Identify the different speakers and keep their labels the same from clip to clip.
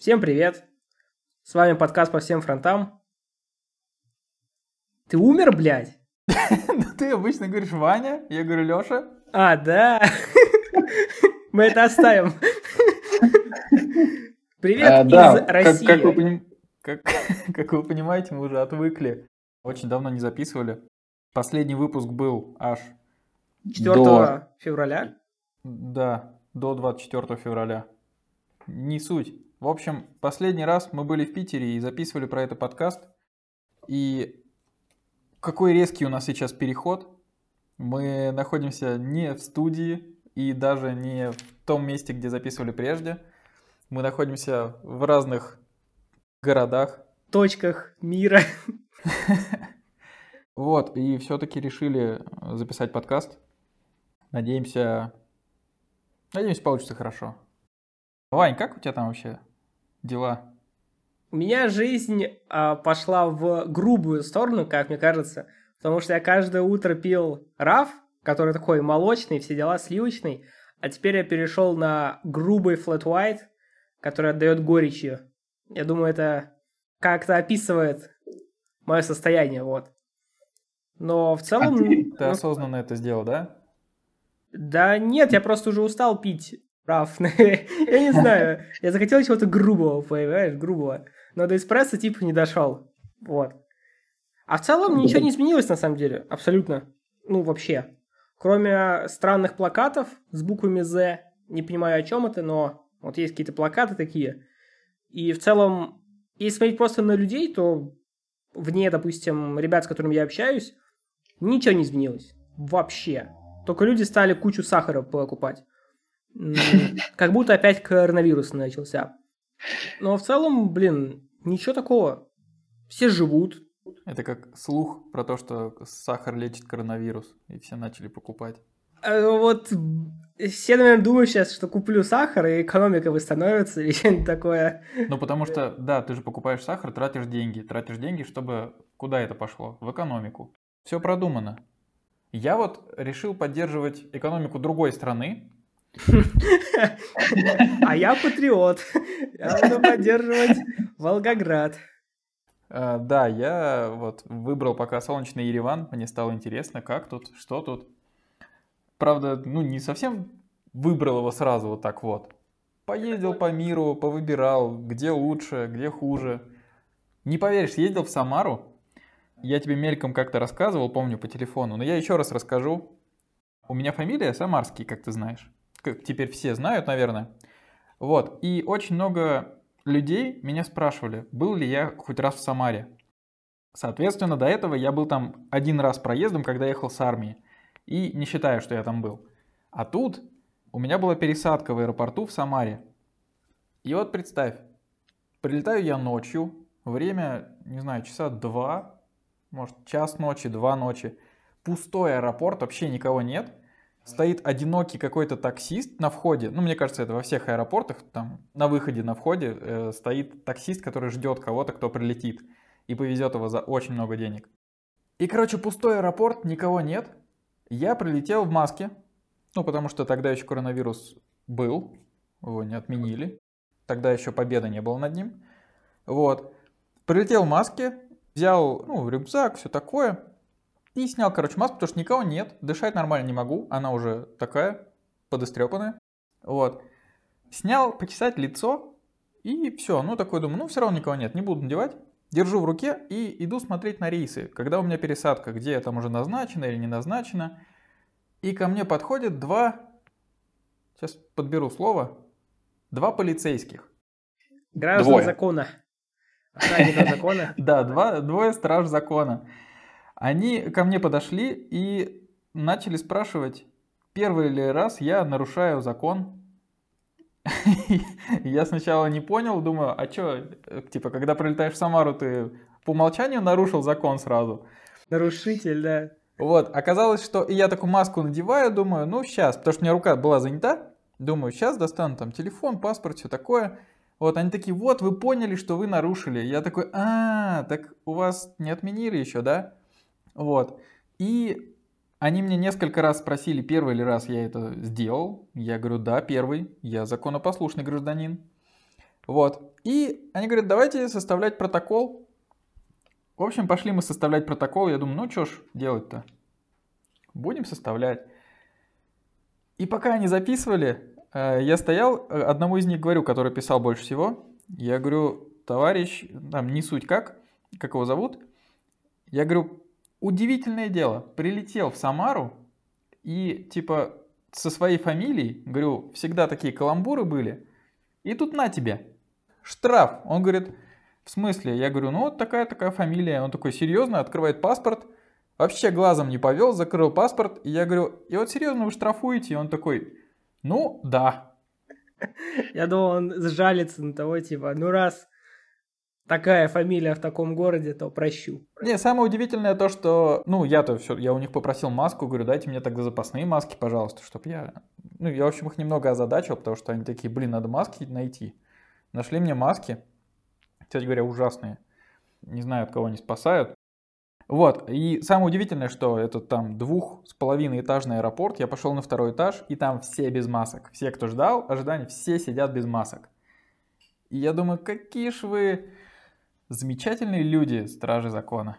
Speaker 1: Всем привет! С вами подкаст по всем фронтам. Ты умер, блядь?
Speaker 2: Ты обычно говоришь Ваня, я говорю Лёша.
Speaker 1: А, да. Мы это оставим. Привет
Speaker 2: А,
Speaker 1: из России.
Speaker 2: как вы как понимаете, мы уже отвыкли. Очень давно не записывали. Последний выпуск был аж,
Speaker 1: 4
Speaker 2: до-
Speaker 1: февраля.
Speaker 2: да, до 24 февраля. Не суть. В общем, последний раз мы были в Питере и записывали про это подкаст. И какой резкий у нас сейчас переход. Мы находимся не в студии и даже не в том месте, где записывали прежде. Мы находимся в разных городах.
Speaker 1: точках мира.
Speaker 2: Вот, и все-таки решили записать подкаст. Надеемся, надеемся, получится хорошо. Вань, как у тебя там вообще дела?
Speaker 1: У меня жизнь а, пошла в грубую сторону, как мне кажется, потому что я каждое утро пил раф, который такой молочный, все дела, сливочный, а теперь я перешел на грубый flat white, который отдает горечью. Я думаю, это как-то описывает мое состояние, вот. Но в целом...
Speaker 2: Ты
Speaker 1: ну,
Speaker 2: осознанно это сделал, да?
Speaker 1: Да нет, я просто уже устал пить раф. Я не знаю. Я захотел чего-то грубого, понимаешь, грубого. Но до эспрессо типа не дошел. Вот. А в целом ничего не изменилось на самом деле. Абсолютно. Ну, вообще. Кроме странных плакатов с буквами «З». Не понимаю, о чем это, но вот есть какие-то плакаты такие. И в целом, если смотреть просто на людей, то вне, допустим, ребят, с которыми я общаюсь, ничего не изменилось. Вообще. Только люди стали кучу сахара покупать. Как будто опять коронавирус начался. Но в целом, блин, ничего такого. Все живут.
Speaker 2: Это как слух про то, что сахар лечит коронавирус, и все начали покупать.
Speaker 1: А Вот все, наверное, думают сейчас, что куплю сахар, и экономика восстановится, или что-нибудь такое.
Speaker 2: Ну, потому что, да, ты же покупаешь сахар, тратишь деньги. Тратишь деньги, чтобы... Куда это пошло? В экономику. Все продумано. Я вот решил поддерживать экономику другой страны,
Speaker 1: А я патриот. Я буду поддерживать Волгоград.
Speaker 2: Э, Да, я вот выбрал пока солнечный Ереван, мне стало интересно, как тут, что тут. Правда, ну не совсем выбрал его сразу вот так вот. Поездил по миру, повыбирал, где лучше, где хуже. Не поверишь, ездил в Самару. Я тебе мельком как-то рассказывал, помню, по телефону, но я еще раз расскажу. У меня фамилия Самарский, как ты знаешь. Как теперь все знают, наверное. Вот, и очень много людей меня спрашивали, был ли я хоть раз в Самаре. Соответственно, до этого я был там один раз проездом, когда ехал с армии. И не считаю, что я там был. А тут у меня была пересадка в аэропорту в Самаре. И вот представь, прилетаю я ночью, время, не знаю, часа два, может, час ночи, два ночи. Пустой аэропорт, вообще никого нет. Стоит одинокий какой-то таксист на входе. Ну, мне кажется, это во всех аэропортах. Там на выходе, на входе э, стоит таксист, который ждет кого-то, кто прилетит. И повезет его за очень много денег. И, короче, пустой аэропорт, никого нет. Я прилетел в маске. Ну, потому что тогда еще коронавирус был. Его не отменили. Тогда еще победы не было над ним. Вот. Прилетел в маске, взял, ну, рюкзак, все такое. И снял, короче, маску, потому что никого нет. Дышать нормально не могу. Она уже такая, подострепанная. Вот. Снял, почесать лицо. И все. Ну, такой думаю, ну, все равно никого нет. Не буду надевать. Держу в руке и иду смотреть на рейсы. Когда у меня пересадка, где там уже назначено или не назначено. И ко мне подходят два... Сейчас подберу слово. Два полицейских.
Speaker 1: Граждан
Speaker 2: Двое.
Speaker 1: закона. Охранников закона.
Speaker 2: Да, два, двое страж закона. Они ко мне подошли и начали спрашивать, первый ли раз я нарушаю закон. Я сначала не понял, думаю, а что, типа, когда прилетаешь в Самару, ты по умолчанию нарушил закон сразу.
Speaker 1: Нарушитель, да.
Speaker 2: Вот, оказалось, что и я такую маску надеваю, думаю, ну сейчас, потому что у меня рука была занята, думаю, сейчас достану там телефон, паспорт, все такое. Вот, они такие, вот, вы поняли, что вы нарушили. Я такой, а, так у вас не отменили еще, да? Вот. И они мне несколько раз спросили, первый ли раз я это сделал. Я говорю, да, первый, я законопослушный гражданин. Вот. И они говорят, давайте составлять протокол. В общем, пошли мы составлять протокол. Я думаю, ну что ж делать-то? Будем составлять. И пока они записывали, э, я стоял, э, одному из них говорю, который писал больше всего, я говорю, товарищ, там не суть как, как его зовут, я говорю, удивительное дело, прилетел в Самару и типа со своей фамилией, говорю, всегда такие каламбуры были, и тут на тебе, штраф. Он говорит, в смысле? Я говорю, ну вот такая-такая фамилия. Он такой, серьезно, открывает паспорт, вообще глазом не повел, закрыл паспорт. И я говорю, и вот серьезно вы штрафуете? И он такой, ну да.
Speaker 1: Я думал, он сжалится на того, типа, ну раз такая фамилия в таком городе, то прощу.
Speaker 2: Не, самое удивительное то, что, ну, я-то все, я у них попросил маску, говорю, дайте мне тогда запасные маски, пожалуйста, чтобы я, ну, я, в общем, их немного озадачил, потому что они такие, блин, надо маски найти. Нашли мне маски, кстати говоря, ужасные. Не знаю, от кого они спасают. Вот, и самое удивительное, что это там двух с половиной этажный аэропорт, я пошел на второй этаж, и там все без масок. Все, кто ждал ожидания, все сидят без масок. И я думаю, какие ж вы замечательные люди, стражи закона.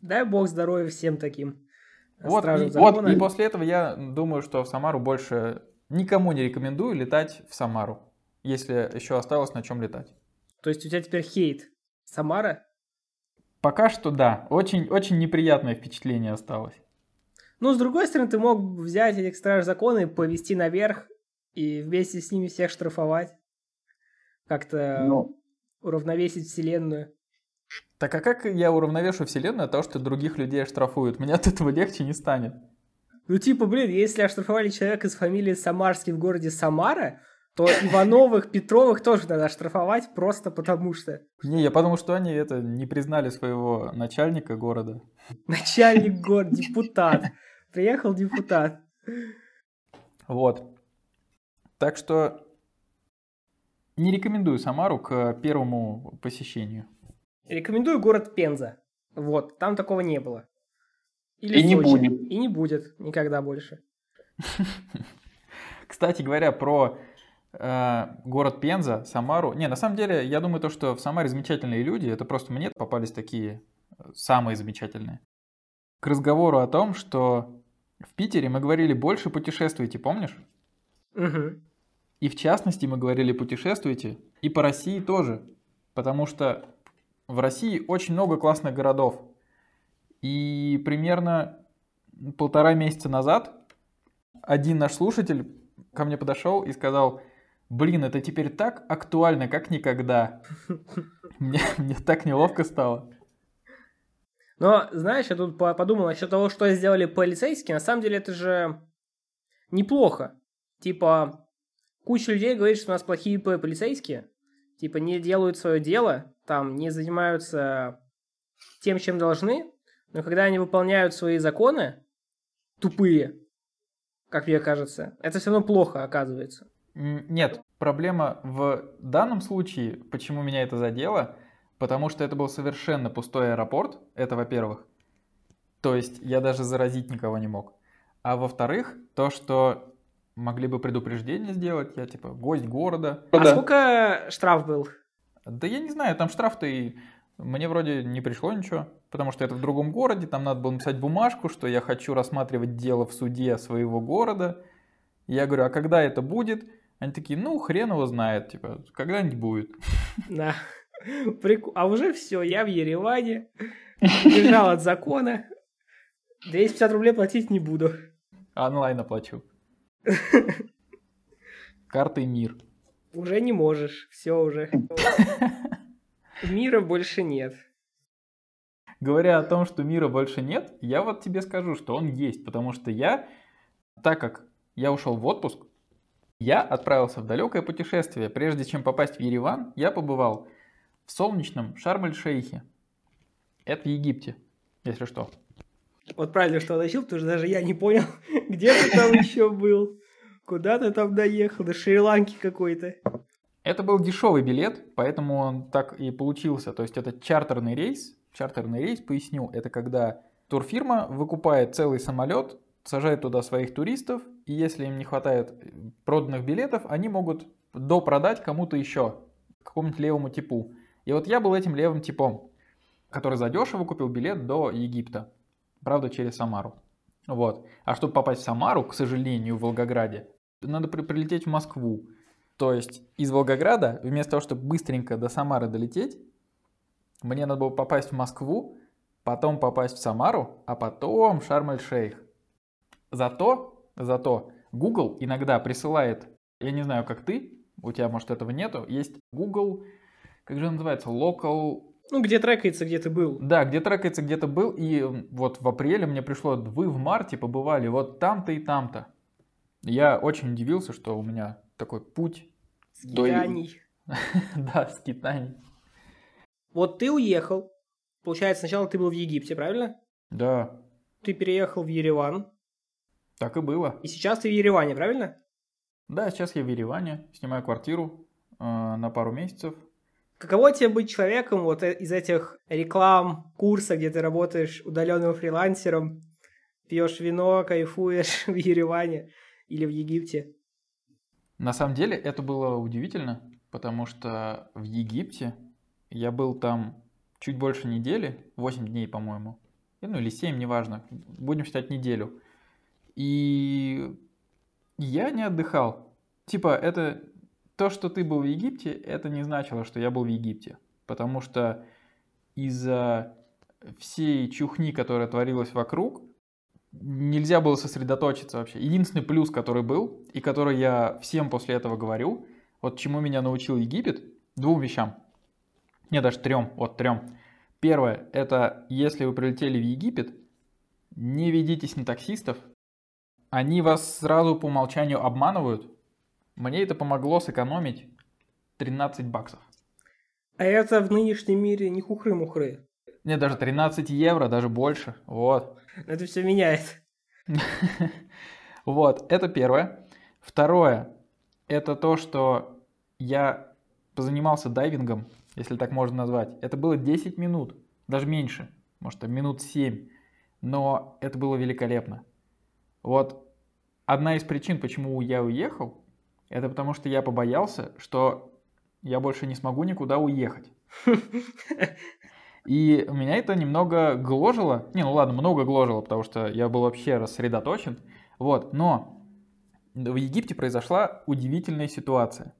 Speaker 1: Дай бог здоровья всем таким.
Speaker 2: Вот и, вот, и после этого я думаю, что в Самару больше никому не рекомендую летать в Самару, если еще осталось на чем летать.
Speaker 1: То есть у тебя теперь хейт Самара?
Speaker 2: Пока что да. Очень, очень неприятное впечатление осталось.
Speaker 1: Ну, с другой стороны, ты мог взять этих страж закона и повести наверх и вместе с ними всех штрафовать. Как-то ну, уравновесить вселенную.
Speaker 2: Так а как я уравновешу вселенную от того, что других людей оштрафуют? Мне от этого легче не станет.
Speaker 1: Ну, типа, блин, если оштрафовали человека с фамилией Самарский в городе Самара, то Ивановых, Петровых тоже надо штрафовать просто потому что.
Speaker 2: Не, я подумал, что они это не признали своего начальника города.
Speaker 1: Начальник города, депутат. Приехал депутат.
Speaker 2: Вот. Так что не рекомендую Самару к первому посещению.
Speaker 1: Рекомендую город Пенза. Вот, там такого не было.
Speaker 2: Или и не будет.
Speaker 1: И не будет никогда больше.
Speaker 2: Кстати говоря, про Э, город Пенза, Самару. Не, на самом деле, я думаю, то, что в Самаре замечательные люди, это просто мне попались такие э, самые замечательные. К разговору о том, что в Питере мы говорили больше путешествуйте, помнишь?
Speaker 1: Угу.
Speaker 2: И в частности мы говорили путешествуйте, и по России тоже, потому что в России очень много классных городов. И примерно полтора месяца назад один наш слушатель ко мне подошел и сказал, Блин, это теперь так актуально, как никогда. Мне, мне так неловко стало.
Speaker 1: Но, знаешь, я тут подумал насчет того, что сделали полицейские. На самом деле это же неплохо. Типа, куча людей говорит, что у нас плохие полицейские. Типа, не делают свое дело, там, не занимаются тем, чем должны. Но когда они выполняют свои законы, тупые, как мне кажется, это все равно плохо оказывается.
Speaker 2: Нет, проблема в данном случае, почему меня это задело, потому что это был совершенно пустой аэропорт, это во-первых. То есть я даже заразить никого не мог. А во-вторых, то, что могли бы предупреждение сделать, я типа гость города.
Speaker 1: А да. сколько штраф был?
Speaker 2: Да я не знаю, там штраф-то и мне вроде не пришло ничего, потому что это в другом городе, там надо было написать бумажку, что я хочу рассматривать дело в суде своего города. Я говорю, а когда это будет? Они такие, ну, хрен его знает, типа, когда-нибудь будет.
Speaker 1: Да. Прик... А уже все, я в Ереване, бежал от закона, 250 рублей платить не буду.
Speaker 2: Онлайн оплачу. Картой мир.
Speaker 1: Уже не можешь, все уже. Мира больше нет.
Speaker 2: Говоря о том, что мира больше нет, я вот тебе скажу, что он есть, потому что я, так как я ушел в отпуск, я отправился в далекое путешествие. Прежде чем попасть в Ереван, я побывал в солнечном Шарм-эль-Шейхе. Это в Египте, если что.
Speaker 1: Вот правильно, что уточнил, потому что даже я не понял, где ты там еще был. Куда ты там доехал? До Шри-Ланки какой-то.
Speaker 2: Это был дешевый билет, поэтому он так и получился. То есть это чартерный рейс. Чартерный рейс, поясню, это когда турфирма выкупает целый самолет, сажает туда своих туристов, и если им не хватает проданных билетов, они могут допродать кому-то еще. какому-нибудь левому типу. И вот я был этим левым типом, который задешево купил билет до Египта. Правда, через Самару. Вот. А чтобы попасть в Самару, к сожалению, в Волгограде, надо при прилететь в Москву. То есть из Волгограда, вместо того, чтобы быстренько до Самары долететь, мне надо было попасть в Москву, потом попасть в Самару, а потом Шарм-эль-Шейх. Зато, зато Google иногда присылает, я не знаю, как ты, у тебя, может, этого нету, есть Google, как же называется, Local...
Speaker 1: Ну, где трекается, где ты был.
Speaker 2: Да, где трекается, где ты был, и вот в апреле мне пришло, вы в марте побывали вот там-то и там-то. Я очень удивился, что у меня такой путь.
Speaker 1: Скитаний.
Speaker 2: Да, скитаний.
Speaker 1: Вот ты уехал. Получается, сначала ты был в Египте, правильно?
Speaker 2: Да.
Speaker 1: Ты переехал в Ереван.
Speaker 2: Так и было.
Speaker 1: И сейчас ты в Ереване, правильно?
Speaker 2: Да, сейчас я в Ереване, снимаю квартиру э, на пару месяцев.
Speaker 1: Каково тебе быть человеком вот э, из этих реклам, курса, где ты работаешь удаленным фрилансером, пьешь вино, кайфуешь в Ереване или в Египте?
Speaker 2: На самом деле это было удивительно, потому что в Египте я был там чуть больше недели, 8 дней, по-моему, ну или 7, неважно, будем считать неделю. И я не отдыхал. Типа, это то, что ты был в Египте, это не значило, что я был в Египте. Потому что из-за всей чухни, которая творилась вокруг, нельзя было сосредоточиться вообще. Единственный плюс, который был, и который я всем после этого говорю, вот чему меня научил Египет, двум вещам. Не, даже трем, вот трем. Первое, это если вы прилетели в Египет, не ведитесь на таксистов, они вас сразу по умолчанию обманывают. Мне это помогло сэкономить 13 баксов.
Speaker 1: А это в нынешнем мире не хухры-мухры.
Speaker 2: Не, даже 13 евро, даже больше. Вот.
Speaker 1: Это все меняет.
Speaker 2: Вот, это первое. Второе, это то, что я позанимался дайвингом, если так можно назвать. Это было 10 минут, даже меньше, может, минут 7. Но это было великолепно. Вот одна из причин, почему я уехал, это потому что я побоялся, что я больше не смогу никуда уехать. И меня это немного гложило. Не, ну ладно, много гложило, потому что я был вообще рассредоточен. Вот, но в Египте произошла удивительная ситуация.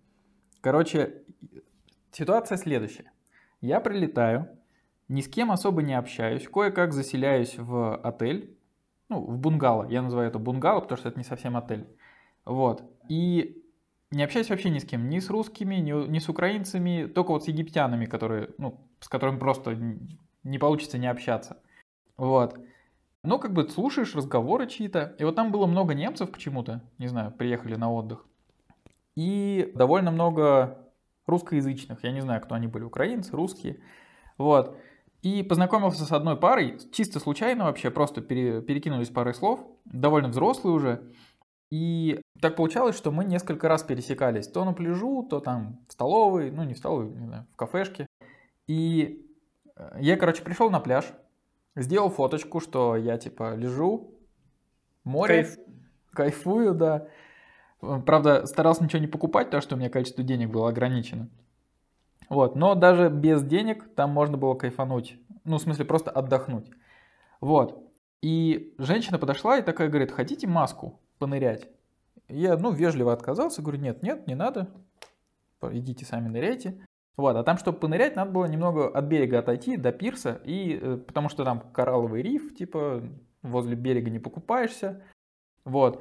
Speaker 2: Короче, ситуация следующая. Я прилетаю, ни с кем особо не общаюсь, кое-как заселяюсь в отель, ну, в бунгало. Я называю это бунгало, потому что это не совсем отель. Вот. И не общаюсь вообще ни с кем, ни с русскими, ни, ни с украинцами, только вот с египтянами, которые, ну, с которыми просто не получится не общаться. Вот. Ну, как бы слушаешь разговоры чьи-то. И вот там было много немцев почему-то, не знаю, приехали на отдых. И довольно много русскоязычных. Я не знаю, кто они были, украинцы, русские. Вот. И познакомился с одной парой, чисто случайно вообще, просто пере, перекинулись парой слов, довольно взрослые уже. И так получалось, что мы несколько раз пересекались, то на пляжу, то там в столовой, ну не в столовой, не знаю, в кафешке. И э, я, короче, пришел на пляж, сделал фоточку, что я типа лежу, море, Кайф. кайфую, да. Правда, старался ничего не покупать, потому что у меня количество денег было ограничено. Вот, но даже без денег там можно было кайфануть. Ну, в смысле, просто отдохнуть. Вот. И женщина подошла и такая говорит, хотите маску понырять? Я, ну, вежливо отказался, говорю, нет, нет, не надо. Идите сами ныряйте. Вот, а там, чтобы понырять, надо было немного от берега отойти до пирса, и, э, потому что там коралловый риф, типа, возле берега не покупаешься. Вот.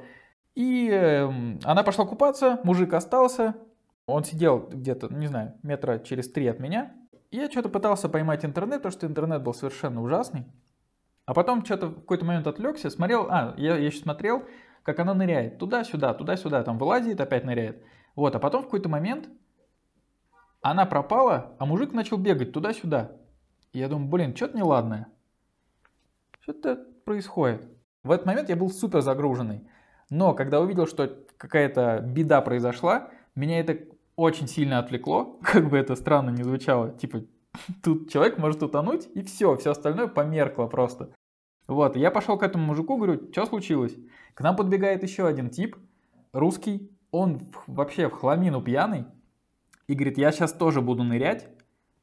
Speaker 2: И э, она пошла купаться, мужик остался, он сидел где-то, не знаю, метра через три от меня. Я что-то пытался поймать интернет, потому что интернет был совершенно ужасный. А потом что-то в какой-то момент отвлекся, смотрел, а, я, я еще смотрел, как она ныряет туда-сюда, туда-сюда, там вылазит, опять ныряет. Вот, а потом в какой-то момент она пропала, а мужик начал бегать туда-сюда. Я думаю, блин, что-то неладное. Что-то происходит. В этот момент я был супер загруженный. Но когда увидел, что какая-то беда произошла, меня это очень сильно отвлекло, как бы это странно не звучало. Типа, тут человек может утонуть, и все, все остальное померкло просто. Вот, я пошел к этому мужику, говорю, что случилось? К нам подбегает еще один тип, русский, он вообще в хламину пьяный, и говорит, я сейчас тоже буду нырять,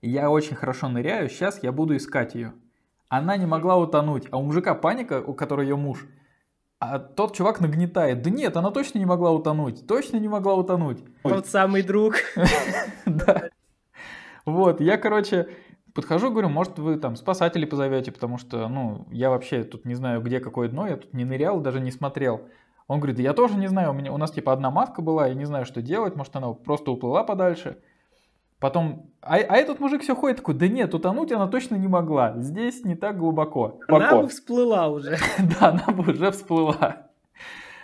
Speaker 2: я очень хорошо ныряю, сейчас я буду искать ее. Она не могла утонуть, а у мужика паника, у которой ее муж, а тот чувак нагнетает. Да нет, она точно не могла утонуть, точно не могла утонуть.
Speaker 1: Тот самый друг.
Speaker 2: Да. Вот, я, короче, подхожу, говорю, может, вы там спасателей позовете, потому что, ну, я вообще тут не знаю, где какое дно, я тут не нырял, даже не смотрел. Он говорит, да я тоже не знаю, у, меня, у нас типа одна маска была, я не знаю, что делать, может, она просто уплыла подальше. Потом, а, а этот мужик все ходит такой, да нет, утонуть она точно не могла, здесь не так глубоко.
Speaker 1: Она бы всплыла уже.
Speaker 2: Да, она бы уже всплыла.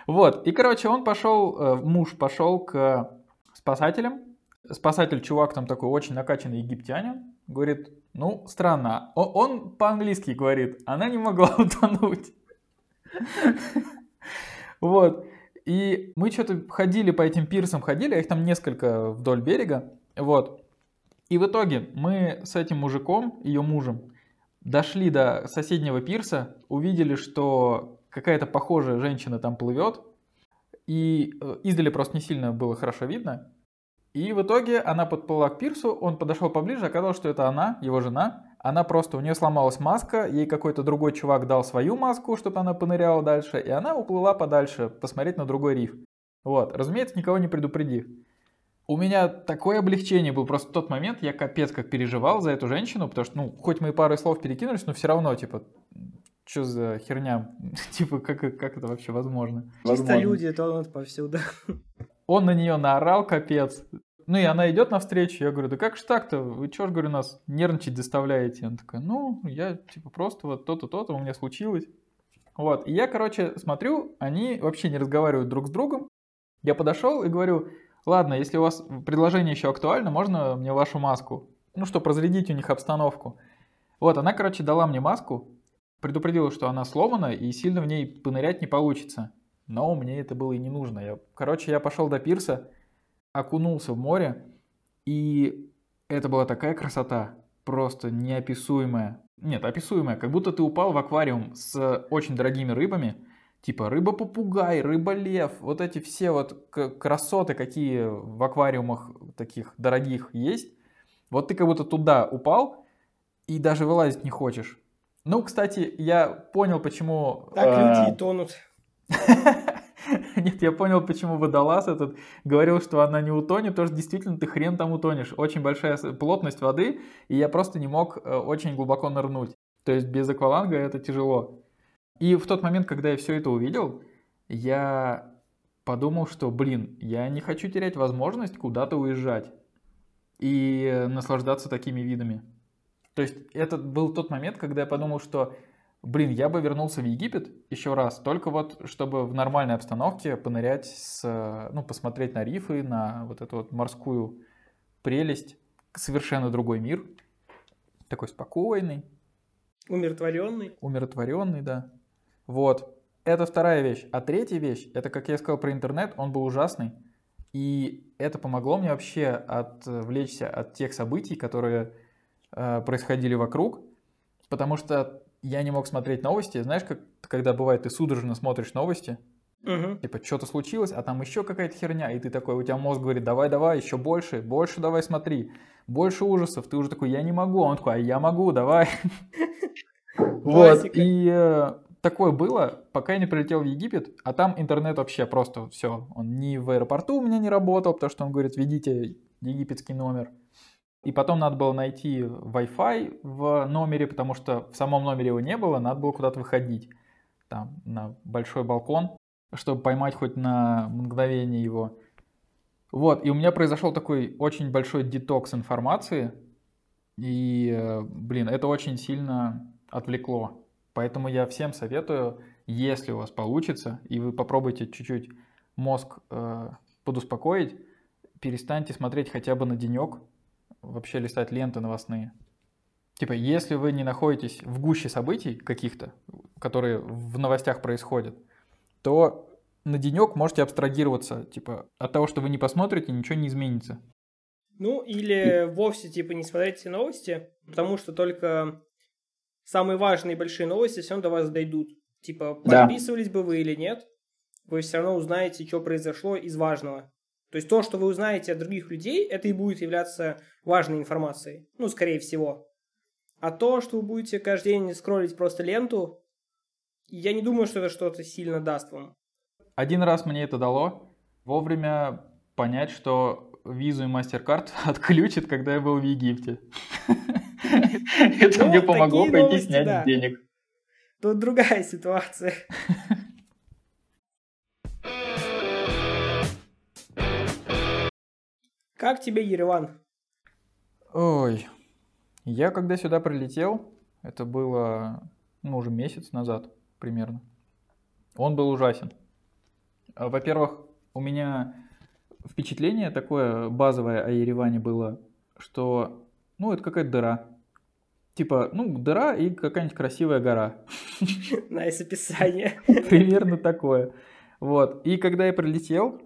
Speaker 2: Вот, и, короче, он пошел, э, муж пошел к спасателям. Спасатель, чувак там такой очень накачанный египтянин, говорит, ну, странно. Он, он по-английски говорит, она не могла утонуть. Вот. И мы что-то ходили по этим пирсам, ходили, а их там несколько вдоль берега. Вот. И в итоге мы с этим мужиком, ее мужем, дошли до соседнего пирса, увидели, что какая-то похожая женщина там плывет, и э, издали просто не сильно было хорошо видно. И в итоге она подплыла к пирсу, он подошел поближе, оказалось, что это она, его жена. Она просто, у нее сломалась маска, ей какой-то другой чувак дал свою маску, чтобы она поныряла дальше, и она уплыла подальше, посмотреть на другой риф. Вот, разумеется, никого не предупредив. У меня такое облегчение было просто в тот момент, я капец как переживал за эту женщину, потому что, ну, хоть мы и парой слов перекинулись, но все равно, типа, что за херня? типа, как, как это вообще возможно?
Speaker 1: Чисто
Speaker 2: возможно.
Speaker 1: люди тонут повсюду.
Speaker 2: Он на нее наорал, капец. Ну и она идет навстречу, я говорю, да как же так-то, вы что ж, говорю, нас нервничать заставляете? Она такая, ну, я типа просто вот то-то, то-то у меня случилось. Вот, и я, короче, смотрю, они вообще не разговаривают друг с другом. Я подошел и говорю, ладно, если у вас предложение еще актуально, можно мне вашу маску? Ну, чтобы разрядить у них обстановку. Вот, она, короче, дала мне маску, предупредила, что она сломана и сильно в ней понырять не получится. Но мне это было и не нужно. Я, короче, я пошел до пирса, окунулся в море, и это была такая красота, просто неописуемая. Нет, описуемая, как будто ты упал в аквариум с очень дорогими рыбами, типа рыба-попугай, рыба-лев, вот эти все вот красоты, какие в аквариумах таких дорогих есть. Вот ты как будто туда упал и даже вылазить не хочешь. Ну, кстати, я понял, почему...
Speaker 1: Так люди и тонут.
Speaker 2: Нет, я понял, почему водолаз этот говорил, что она не утонет, потому что действительно ты хрен там утонешь. Очень большая плотность воды, и я просто не мог э, очень глубоко нырнуть. То есть без акваланга это тяжело. И в тот момент, когда я все это увидел, я подумал, что, блин, я не хочу терять возможность куда-то уезжать и наслаждаться такими видами. То есть это был тот момент, когда я подумал, что Блин, я бы вернулся в Египет еще раз, только вот чтобы в нормальной обстановке понырять, с, ну, посмотреть на рифы, на вот эту вот морскую прелесть, совершенно другой мир, такой спокойный.
Speaker 1: Умиротворенный.
Speaker 2: Умиротворенный, да. Вот. Это вторая вещь. А третья вещь, это, как я сказал про интернет, он был ужасный. И это помогло мне вообще отвлечься от тех событий, которые э, происходили вокруг. Потому что я не мог смотреть новости. Знаешь, как когда бывает, ты судорожно смотришь новости,
Speaker 1: Угу.
Speaker 2: Типа, что-то случилось, а там еще какая-то херня, и ты такой, у тебя мозг говорит, давай, давай, еще больше, больше давай смотри, больше ужасов, ты уже такой, я не могу, он такой, а я могу, давай. Вот, и э, такое было, пока я не прилетел в Египет, а там интернет вообще просто все, он ни в аэропорту у меня не работал, потому что он говорит, введите египетский номер, и потом надо было найти Wi-Fi в номере, потому что в самом номере его не было, надо было куда-то выходить. Там на большой балкон, чтобы поймать хоть на мгновение его. Вот, и у меня произошел такой очень большой детокс информации. И, э, блин, это очень сильно отвлекло. Поэтому я всем советую, если у вас получится, и вы попробуйте чуть-чуть мозг э, подуспокоить, перестаньте смотреть хотя бы на денек, вообще листать ленты новостные. Типа, если вы не находитесь в гуще событий каких-то, которые в новостях происходят, то на денек можете абстрагироваться, типа, от того, что вы не посмотрите, ничего не изменится.
Speaker 1: Ну, или вовсе, типа, не смотрите новости, потому что только самые важные большие новости все равно до вас дойдут. Типа, подписывались да. бы вы или нет, вы все равно узнаете, что произошло из важного. То есть то, что вы узнаете от других людей, это и будет являться важной информацией. Ну, скорее всего. А то, что вы будете каждый день скроллить просто ленту, я не думаю, что это что-то сильно даст вам.
Speaker 2: Один раз мне это дало вовремя понять, что визу и MasterCard отключат, когда я был в Египте. Это
Speaker 1: Ну,
Speaker 2: мне помогло пойти снять денег.
Speaker 1: Тут другая ситуация. Как тебе Ереван?
Speaker 2: Ой, я когда сюда прилетел, это было, ну, уже месяц назад примерно. Он был ужасен. А, Во-первых, у меня впечатление такое базовое о Ереване было, что, ну, это какая-то дыра. Типа, ну, дыра и какая-нибудь красивая гора.
Speaker 1: Nice описание.
Speaker 2: Примерно такое. Вот. И когда я прилетел,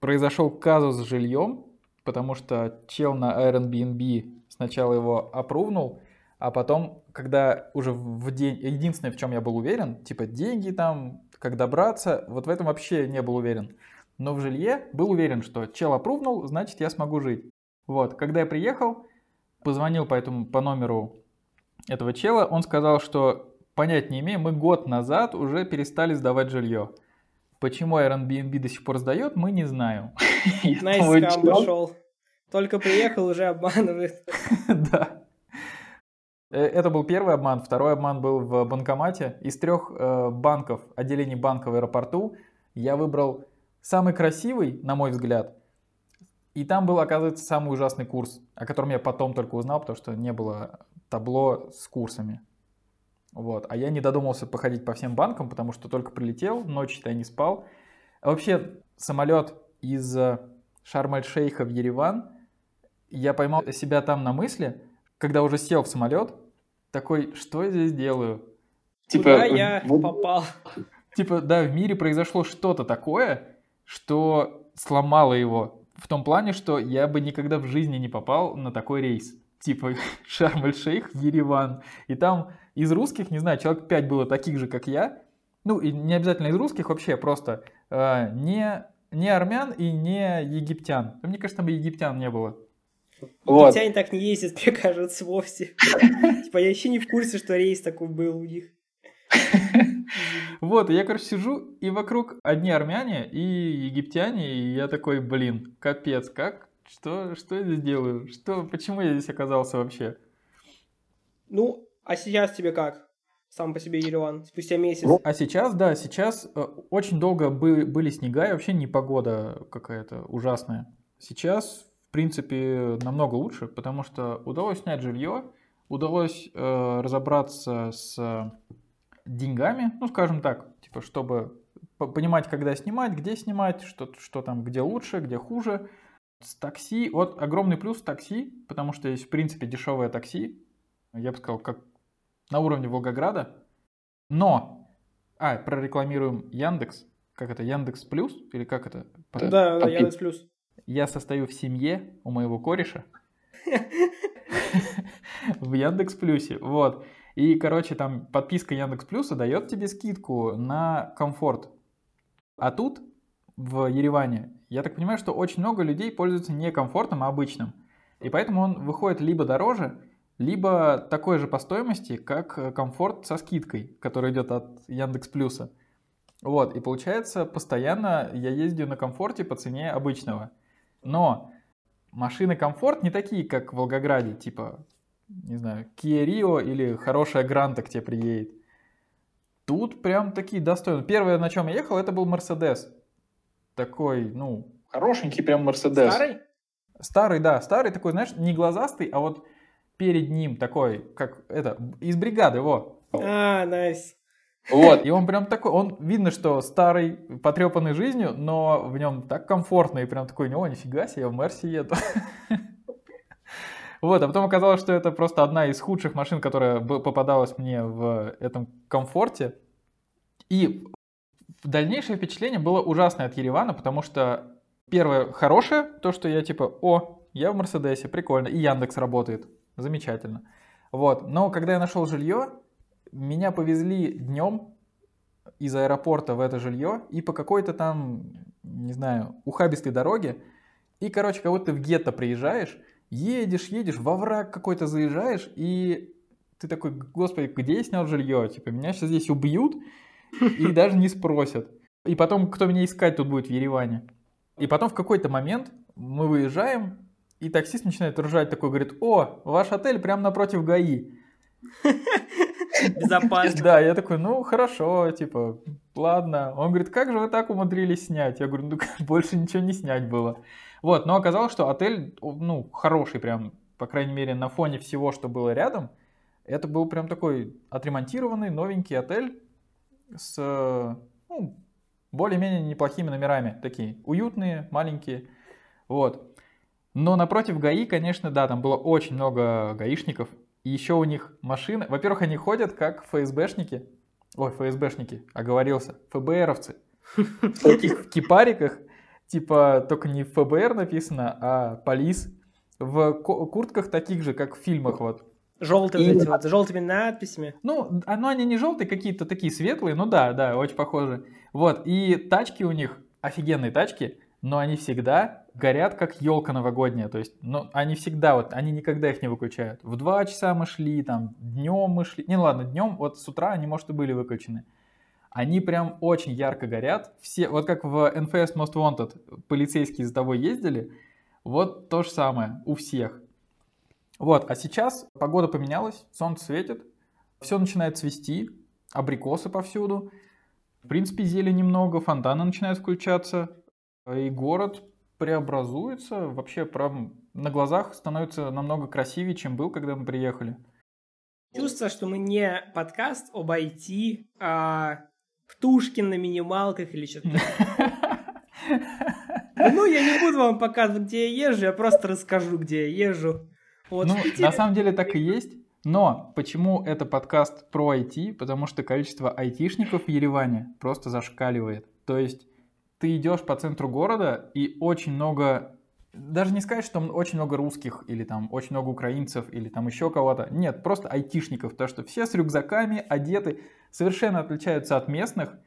Speaker 2: произошел казус с жильем, потому что чел на Airbnb сначала его опрувнул, а потом, когда уже в день... Единственное, в чем я был уверен, типа деньги там, как добраться, вот в этом вообще не был уверен. Но в жилье был уверен, что чел опрувнул, значит, я смогу жить. Вот. Когда я приехал, позвонил по этому по номеру этого чела, он сказал, что понять не имею, мы год назад уже перестали сдавать жилье. Почему Airbnb до сих пор сдает, мы не знаем.
Speaker 1: Nice
Speaker 2: scam
Speaker 1: пошел. Только приехал, уже обманывает.
Speaker 2: Да. Э, Это был первый обман. Второй обман был в банкомате. Из трех э, банков, отделений банка в аэропорту, я выбрал самый красивый, на мой взгляд. И там был, оказывается, самый ужасный курс, о котором я потом только узнал, потому что не было табло с курсами. Вот. А я не додумался походить по всем банкам, потому что только прилетел, ночью-то я не спал. А вообще, самолет из э, Шарм-эль-Шейха в Ереван, я поймал себя там на мысли, когда уже сел в самолет, такой, что я здесь делаю?
Speaker 1: Куда я
Speaker 2: Типа, вот-
Speaker 1: попал?
Speaker 2: Типа, да, в мире произошло что-то такое, что сломало его. В том плане, что я бы никогда в жизни не попал на такой рейс. Типа Шарм-эль-Шейх, Ереван. И там из русских, не знаю, человек 5 было таких же, как я. Ну, и не обязательно из русских, вообще просто э, не, не армян и не египтян. Мне кажется, там и египтян не было. Вот.
Speaker 1: Египтяне так не ездят, мне кажется, вовсе. Типа я еще не в курсе, что рейс такой был у них.
Speaker 2: Вот, и я, короче, сижу, и вокруг одни армяне и египтяне, и я такой, блин, капец, как? Что, что я здесь делаю? Что, почему я здесь оказался вообще?
Speaker 1: Ну, а сейчас тебе как? Сам по себе Ереван, спустя месяц.
Speaker 2: А сейчас, да, сейчас э, очень долго бы- были снега, и вообще непогода какая-то ужасная. Сейчас, в принципе, намного лучше, потому что удалось снять жилье, удалось э, разобраться с деньгами, ну, скажем так, типа, чтобы по- понимать, когда снимать, где снимать, что, что там, где лучше, где хуже. С такси, вот огромный плюс такси, потому что есть, в принципе, дешевое такси, я бы сказал, как на уровне Волгограда, но, а, прорекламируем Яндекс, как это, Яндекс Плюс, или как это?
Speaker 1: Да, да,
Speaker 2: Там
Speaker 1: Яндекс Плюс.
Speaker 2: я состою в семье у моего кореша в Яндекс Плюсе, вот. И, короче, там подписка Яндекс Плюса дает тебе скидку на комфорт. А тут, в Ереване, я так понимаю, что очень много людей пользуются не комфортом, а обычным. И поэтому он выходит либо дороже, либо такой же по стоимости, как э, комфорт со скидкой, который идет от Яндекс Плюса. Вот, и получается, постоянно я ездю на комфорте по цене обычного. Но машины комфорт не такие, как в Волгограде, типа, не знаю, Kia Rio или хорошая Гранта к тебе приедет. Тут прям такие достойные. Первое, на чем я ехал, это был Мерседес. Такой, ну, хорошенький прям Мерседес.
Speaker 1: Старый?
Speaker 2: Старый, да, старый такой, знаешь, не глазастый, а вот перед ним такой, как это, из бригады, вот.
Speaker 1: А, найс.
Speaker 2: Вот, и он прям такой, он видно, что старый, потрепанный жизнью, но в нем так комфортно, и прям такой, о, нифига себе, я в Мерсе еду. Вот, а потом оказалось, что это просто одна из худших машин, которая попадалась мне в этом комфорте. И дальнейшее впечатление было ужасное от Еревана, потому что первое хорошее, то, что я типа, о, я в Мерседесе, прикольно, и Яндекс работает, замечательно. Вот, но когда я нашел жилье, меня повезли днем из аэропорта в это жилье, и по какой-то там не знаю, ухабистой дороге, и, короче, как будто в гетто приезжаешь, едешь, едешь, во враг какой-то заезжаешь, и ты такой, господи, где я снял жилье? Типа, меня сейчас здесь убьют и даже не спросят. И потом, кто меня искать тут будет в Ереване? И потом в какой-то момент мы выезжаем, и таксист начинает ржать такой, говорит, о, ваш отель прямо напротив ГАИ.
Speaker 1: Безопасно.
Speaker 2: Да, я такой, ну хорошо, типа, ладно. Он говорит, как же вы так умудрились снять? Я говорю, ну больше ничего не снять было. Вот, но оказалось, что отель, ну, хороший прям, по крайней мере, на фоне всего, что было рядом. Это был прям такой отремонтированный, новенький отель с, ну, более-менее неплохими номерами. Такие уютные, маленькие. Вот. Но напротив ГАИ, конечно, да, там было очень много гаишников. И еще у них машины. Во-первых, они ходят как ФСБшники. Ой, ФСБшники, оговорился. ФБРовцы. В таких кипариках типа только не ФБР написано, а полис. В куртках таких же, как в фильмах вот.
Speaker 1: Желтые, и... вот, с желтыми надписями.
Speaker 2: Ну, ну, они не желтые, какие-то такие светлые, ну да, да, очень похожи. Вот, и тачки у них, офигенные тачки, но они всегда горят, как елка новогодняя. То есть, ну, они всегда, вот, они никогда их не выключают. В 2 часа мы шли, там, днем мы шли. Не, ладно, днем, вот с утра они, может, и были выключены они прям очень ярко горят. Все, вот как в NFS Most Wanted полицейские за тобой ездили, вот то же самое у всех. Вот, а сейчас погода поменялась, солнце светит, все начинает цвести, абрикосы повсюду. В принципе, зелени немного, фонтаны начинают включаться, и город преобразуется, вообще прям на глазах становится намного красивее, чем был, когда мы приехали.
Speaker 1: Чувство, что мы не подкаст об IT, а Птушкин на минималках или что-то. Ну, я не буду вам показывать, где я езжу, я просто расскажу, где я езжу.
Speaker 2: Вот ну, на самом деле так и есть. Но почему это подкаст про IT? Потому что количество айтишников в Ереване просто зашкаливает. То есть ты идешь по центру города и очень много даже не сказать, что очень много русских, или там очень много украинцев, или там еще кого-то. Нет, просто айтишников, то что все с рюкзаками одеты, совершенно отличаются от местных,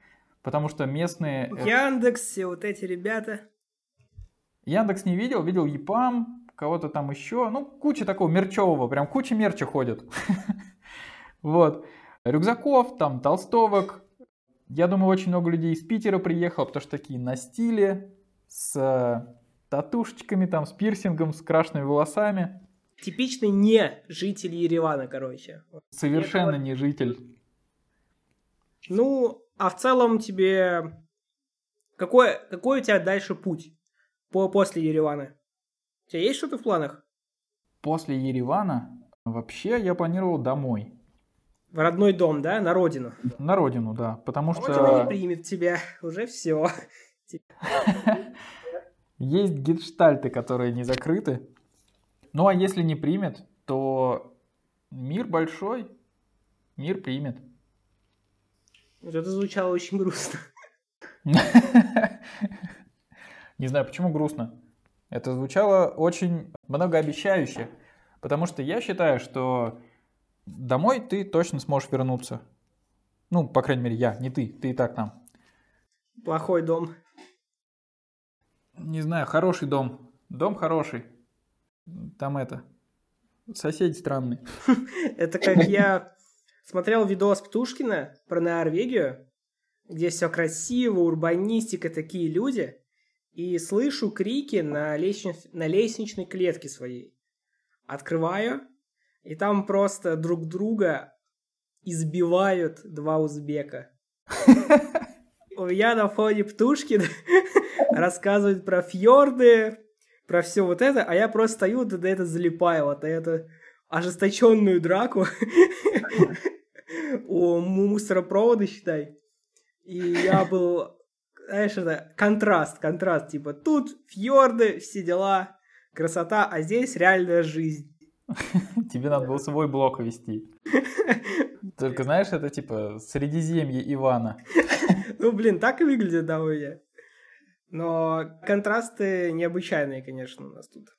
Speaker 2: потому что местные...
Speaker 1: Э, Яндекс, все вот эти ребята.
Speaker 2: Яндекс не видел, видел ЕПАМ, кого-то там еще, ну, куча такого мерчевого, прям куча мерча ходит. Вот. Рюкзаков, там, толстовок. Я думаю, очень много людей из Питера приехало, потому что такие на стиле, с татушечками, там, с пирсингом, с крашенными волосами.
Speaker 1: Типичный не житель Еревана, короче.
Speaker 2: Совершенно не житель.
Speaker 1: Ну, а в целом тебе... Какой, какой у тебя дальше путь по, после Еревана? У тебя есть что-то в планах?
Speaker 2: После Еревана вообще я планировал домой.
Speaker 1: В родной дом, да? На родину?
Speaker 2: На родину, да. Потому что...
Speaker 1: Родина не примет тебя. Уже все.
Speaker 2: Есть гештальты, которые не закрыты. Ну а если не примет, то мир большой, мир примет.
Speaker 1: Вот это звучало очень грустно.
Speaker 2: Не знаю, почему грустно. Это звучало очень многообещающе. Потому что я считаю, что домой ты точно сможешь вернуться. Ну, по крайней мере, я, не ты. Ты и так там.
Speaker 1: Плохой дом.
Speaker 2: Не знаю, хороший дом. Дом хороший. Там это... Соседи странные.
Speaker 1: Это как я смотрел видос Птушкина про Норвегию, где все красиво, урбанистика, такие люди, и слышу крики на, на лестничной клетке своей. Открываю, и там просто друг друга избивают два узбека. У меня на фоне Птушкина рассказывает про фьорды, про все вот это, а я просто стою, да это залипаю, вот на эту ожесточенную драку у мусоропровода, считай. И я был, знаешь, это контраст, контраст, типа тут фьорды, все дела, красота, а здесь реальная жизнь.
Speaker 2: Тебе надо было свой блок вести. Только знаешь, это типа Средиземье Ивана.
Speaker 1: Ну, блин, так и выглядит довольно. Но контрасты необычайные, конечно, у нас тут.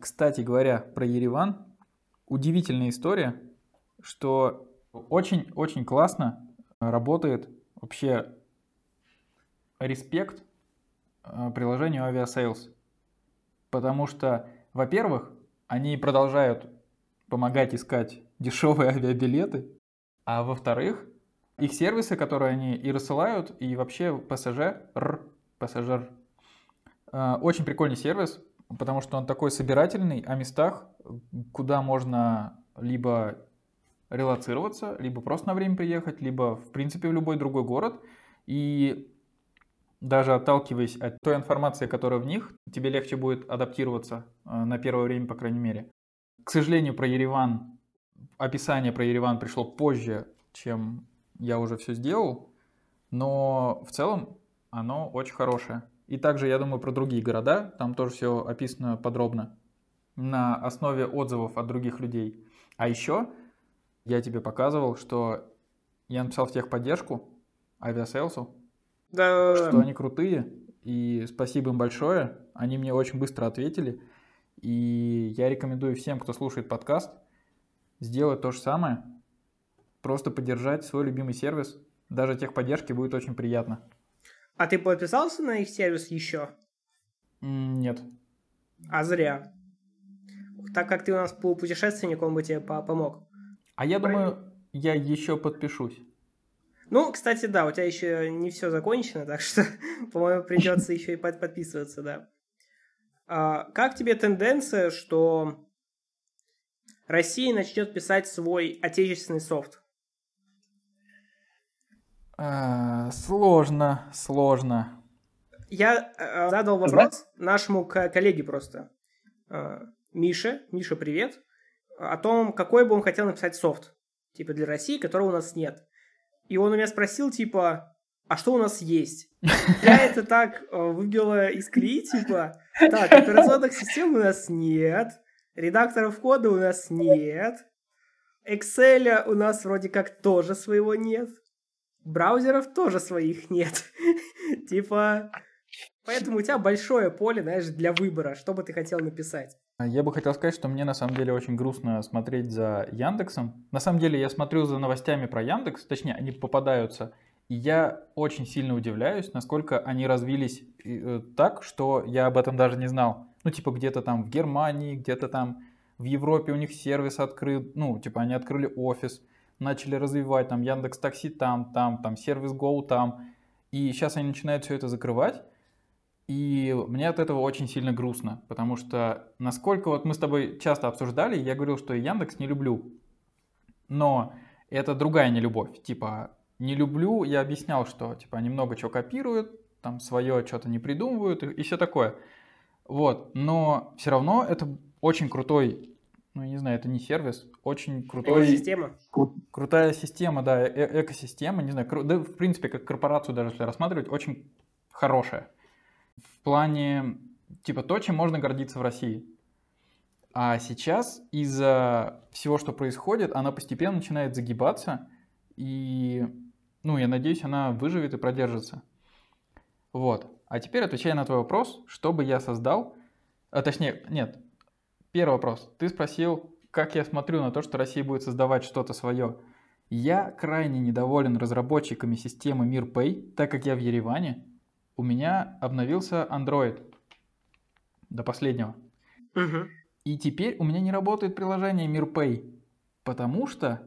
Speaker 2: Кстати говоря, про Ереван. Удивительная история, что Очень-очень классно работает вообще респект э, приложению Aviasales. Потому что, во-первых, они продолжают помогать искать дешевые авиабилеты, а во-вторых, их сервисы, которые они и рассылают, и вообще пассажир, пассажир, э, очень прикольный сервис, потому что он такой собирательный о местах, куда можно либо релацироваться, либо просто на время приехать, либо в принципе в любой другой город. И даже отталкиваясь от той информации, которая в них, тебе легче будет адаптироваться э, на первое время, по крайней мере. К сожалению, про Ереван, описание про Ереван пришло позже, чем я уже все сделал, но в целом оно очень хорошее. И также, я думаю, про другие города, там тоже все описано подробно, на основе отзывов от других людей. А еще я тебе показывал, что я написал в техподдержку авиаселсу,
Speaker 1: да.
Speaker 2: что они крутые, и спасибо им большое. Они мне очень быстро ответили. И я рекомендую всем, кто слушает подкаст, сделать то же самое. Просто поддержать свой любимый сервис. Даже техподдержки будет очень приятно.
Speaker 1: А ты подписался на их сервис еще?
Speaker 2: Нет.
Speaker 1: А зря. Так как ты у нас по путешественник, он бы тебе помог.
Speaker 2: А я думаю, я еще подпишусь.
Speaker 1: Ну, кстати, да, у тебя еще не все закончено, так что, по-моему, придется еще и подписываться, да. А, как тебе тенденция, что Россия начнет писать свой отечественный софт?
Speaker 2: А, сложно, сложно.
Speaker 1: Я э, задал вопрос нашему коллеге просто. Э, Мише. Миша, привет о том, какой бы он хотел написать софт, типа для России, которого у нас нет. И он у меня спросил, типа, а что у нас есть? Я это так э, выбила из колеи, типа, так, операционных систем у нас нет, редакторов кода у нас нет, Excel у нас вроде как тоже своего нет, браузеров тоже своих нет. Типа, поэтому у тебя большое поле, знаешь, для выбора, что бы ты хотел написать.
Speaker 2: Я бы хотел сказать, что мне на самом деле очень грустно смотреть за Яндексом. На самом деле я смотрю за новостями про Яндекс, точнее они попадаются, и я очень сильно удивляюсь, насколько они развились э, так, что я об этом даже не знал. Ну типа где-то там в Германии, где-то там в Европе у них сервис открыл, ну типа они открыли офис, начали развивать там Яндекс Такси там, там, там сервис Go там. И сейчас они начинают все это закрывать. И мне от этого очень сильно грустно, потому что насколько вот мы с тобой часто обсуждали, я говорил, что Яндекс не люблю. Но это другая нелюбовь. Типа, не люблю, я объяснял, что типа они много чего копируют, там свое что-то не придумывают и, и все такое. Вот, но все равно это очень крутой, ну, я не знаю, это не сервис, очень крутой...
Speaker 1: Экосистема.
Speaker 2: Крутая система, да, э экосистема, не знаю, да, в принципе, как корпорацию даже если рассматривать, очень хорошая в плане, типа, то, чем можно гордиться в России. А сейчас из-за всего, что происходит, она постепенно начинает загибаться, и, ну, я надеюсь, она выживет и продержится. Вот. А теперь отвечая на твой вопрос, что бы я создал, а точнее, нет, первый вопрос. Ты спросил, как я смотрю на то, что Россия будет создавать что-то свое. Я крайне недоволен разработчиками системы MirPay, так как я в Ереване, у меня обновился Android до последнего.
Speaker 1: Угу.
Speaker 2: И теперь у меня не работает приложение MirPay, потому что,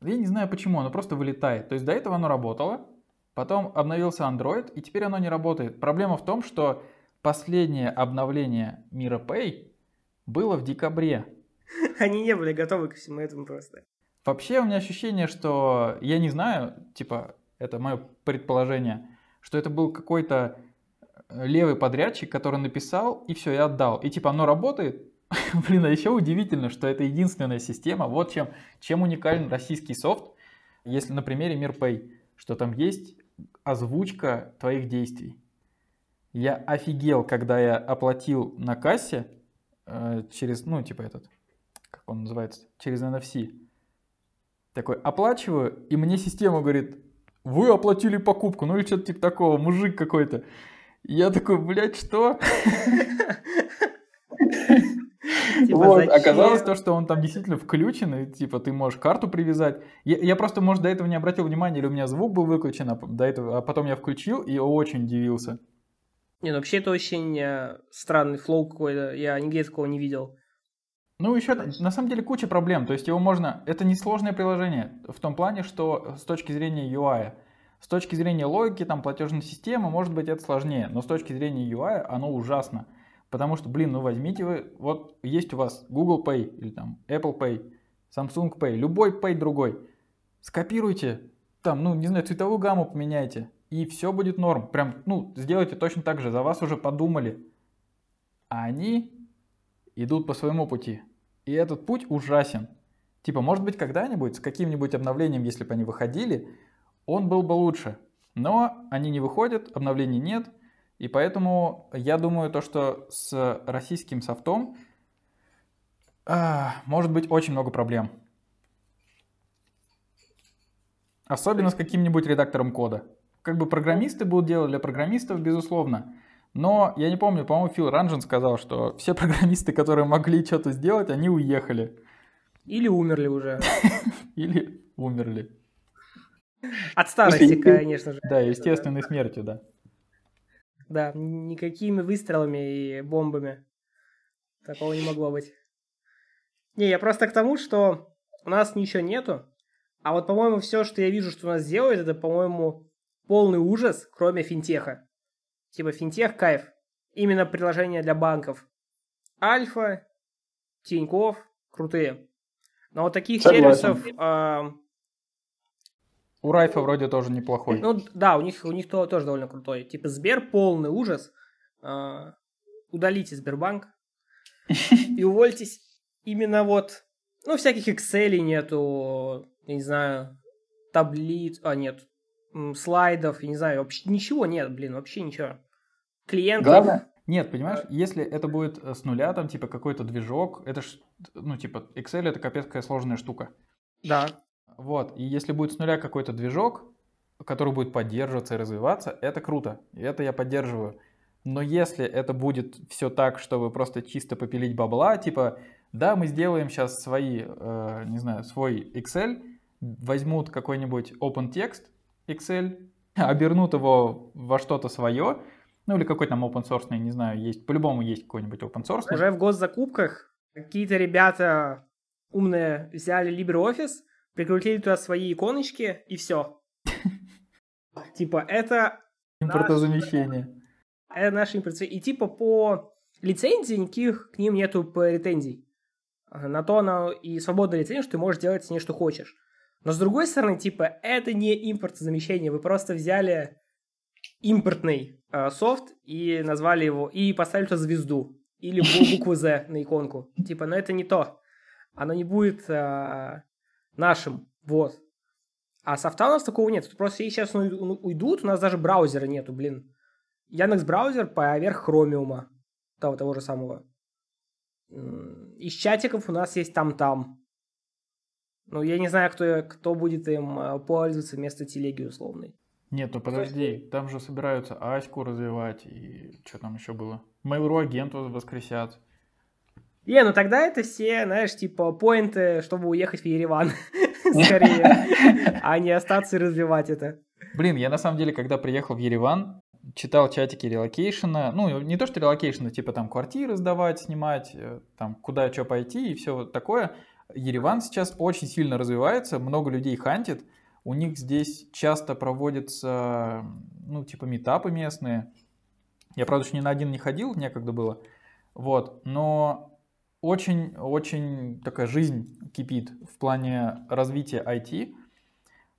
Speaker 2: я не знаю почему, оно просто вылетает. То есть до этого оно работало, потом обновился Android, и теперь оно не работает. Проблема в том, что последнее обновление MirPay было в декабре.
Speaker 1: Они не были готовы ко всему этому просто.
Speaker 2: Вообще у меня ощущение, что я не знаю, типа, это мое предположение, что это был какой-то э, левый подрядчик, который написал и все, и отдал. И типа оно работает. Блин, а еще удивительно, что это единственная система. Вот чем, чем уникален российский софт, если на примере MirPay, что там есть озвучка твоих действий. Я офигел, когда я оплатил на кассе э, через, ну, типа этот, как он называется, через NFC. Такой, оплачиваю, и мне система говорит, вы оплатили покупку, ну или что-то типа такого, мужик какой-то. Я такой, блядь, что?
Speaker 1: Типа,
Speaker 2: Вот,
Speaker 1: зачем?
Speaker 2: оказалось то, что он там действительно включен, и типа ты можешь карту привязать. Я, я просто, может, до этого не обратил внимания, или у меня звук был выключен, а, до этого, а потом я включил и очень удивился.
Speaker 1: Не, ну вообще это очень э, странный флоу какой-то. Я нигде такого не видел.
Speaker 2: Ну, еще на самом деле куча проблем. То есть его можно... Это не сложное приложение в том плане, что с точки зрения UI, с точки зрения логики, там, платежной системы, может быть, это сложнее. Но с точки зрения UI оно ужасно. Потому что, блин, ну возьмите вы... Вот есть у вас Google Pay или там Apple Pay, Samsung Pay, любой Pay другой. Скопируйте, там, ну, не знаю, цветовую гамму поменяйте, и все будет норм. Прям, ну, сделайте точно так же, за вас уже подумали. А они идут по своему пути. И этот путь ужасен. Типа, может быть, когда-нибудь с каким-нибудь обновлением, если бы они выходили, он был бы лучше. Но они не выходят, обновлений нет. И поэтому я думаю, то, что с российским софтом а, может быть очень много проблем. Особенно с каким-нибудь редактором кода. Как бы программисты будут делать для программистов, безусловно. Но я не помню, по-моему, Фил Ранжен сказал, что все программисты, которые могли что-то сделать, они уехали.
Speaker 1: Или умерли уже.
Speaker 2: Или умерли.
Speaker 1: От старости, конечно же.
Speaker 2: Да, естественной смертью, да.
Speaker 1: Да, никакими выстрелами и бомбами. Такого не могло быть. Не, я просто к тому, что у нас ничего нету. А вот, по-моему, все, что я вижу, что у нас делают, это, по-моему, полный ужас, кроме финтеха. Типа финтех кайф. Именно приложения для банков. Альфа, Тиньков, крутые. Но вот таких
Speaker 3: Согласен.
Speaker 1: сервисов... а,
Speaker 2: У Райфа вроде тоже неплохой.
Speaker 1: ну да, у них, у них то, тоже довольно крутой. Типа Сбер полный ужас. А, удалите Сбербанк и увольтесь. Именно вот, ну, всяких Excel нету, я не знаю, таблиц, а нет, слайдов, я не знаю, вообще ничего нет, блин, вообще ничего. Клиентов.
Speaker 3: Главное,
Speaker 2: Нет, понимаешь, если это будет э, с нуля, там, типа, какой-то движок, это ж, ну, типа, Excel это капец какая сложная штука.
Speaker 1: Да.
Speaker 2: Вот, и если будет с нуля какой-то движок, который будет поддерживаться и развиваться, это круто, и это я поддерживаю. Но если это будет все так, чтобы просто чисто попилить бабла, типа, да, мы сделаем сейчас свои, э, не знаю, свой Excel, возьмут какой-нибудь OpenText Excel, обернут его во что-то свое, ну или какой там open source, не знаю, есть, по-любому есть какой-нибудь open source.
Speaker 1: Уже в госзакупках какие-то ребята умные взяли LibreOffice, прикрутили туда свои иконочки, и все. Типа, это
Speaker 2: Импортозамещение.
Speaker 1: Это наши импорты. И типа по лицензии никаких к ним нету претензий. Ага, На то она и свободная лицензия, что ты можешь делать с ней что хочешь. Но с другой стороны, типа, это не импортозамещение. Вы просто взяли импортный э, софт и назвали его, и поставили туда звезду. Или бу- букву Z на иконку. Типа, но это не то. Оно не будет э, нашим. Вот. А софта у нас такого нет. Тут просто сейчас уйдут, у нас даже браузера нету, блин. Яндекс браузер поверх Хромиума. Того, того же самого. Из чатиков у нас есть там-там. Ну, я не знаю, кто, кто будет им э, пользоваться вместо телеги условной.
Speaker 2: Нет, ну подожди, там же собираются Аську развивать и что там еще было? Mail.ru агенту воскресят.
Speaker 1: Не, ну тогда это все, знаешь, типа, point ы, чтобы уехать в Ереван. Скорее. А не остаться и развивать это.
Speaker 2: Блин, я на самом деле, когда приехал в Ереван, читал чатики relocation а, ну, не то что relocation а, типа там квартиры сдавать, снимать, э, там куда что пойти и все такое. Ереван сейчас очень сильно развивается, много людей хантит, у них здесь часто проводятся, ну, типа метапы местные. Я, правда, еще ни на один не ходил, некогда было. Вот, но очень-очень такая жизнь кипит в плане развития IT.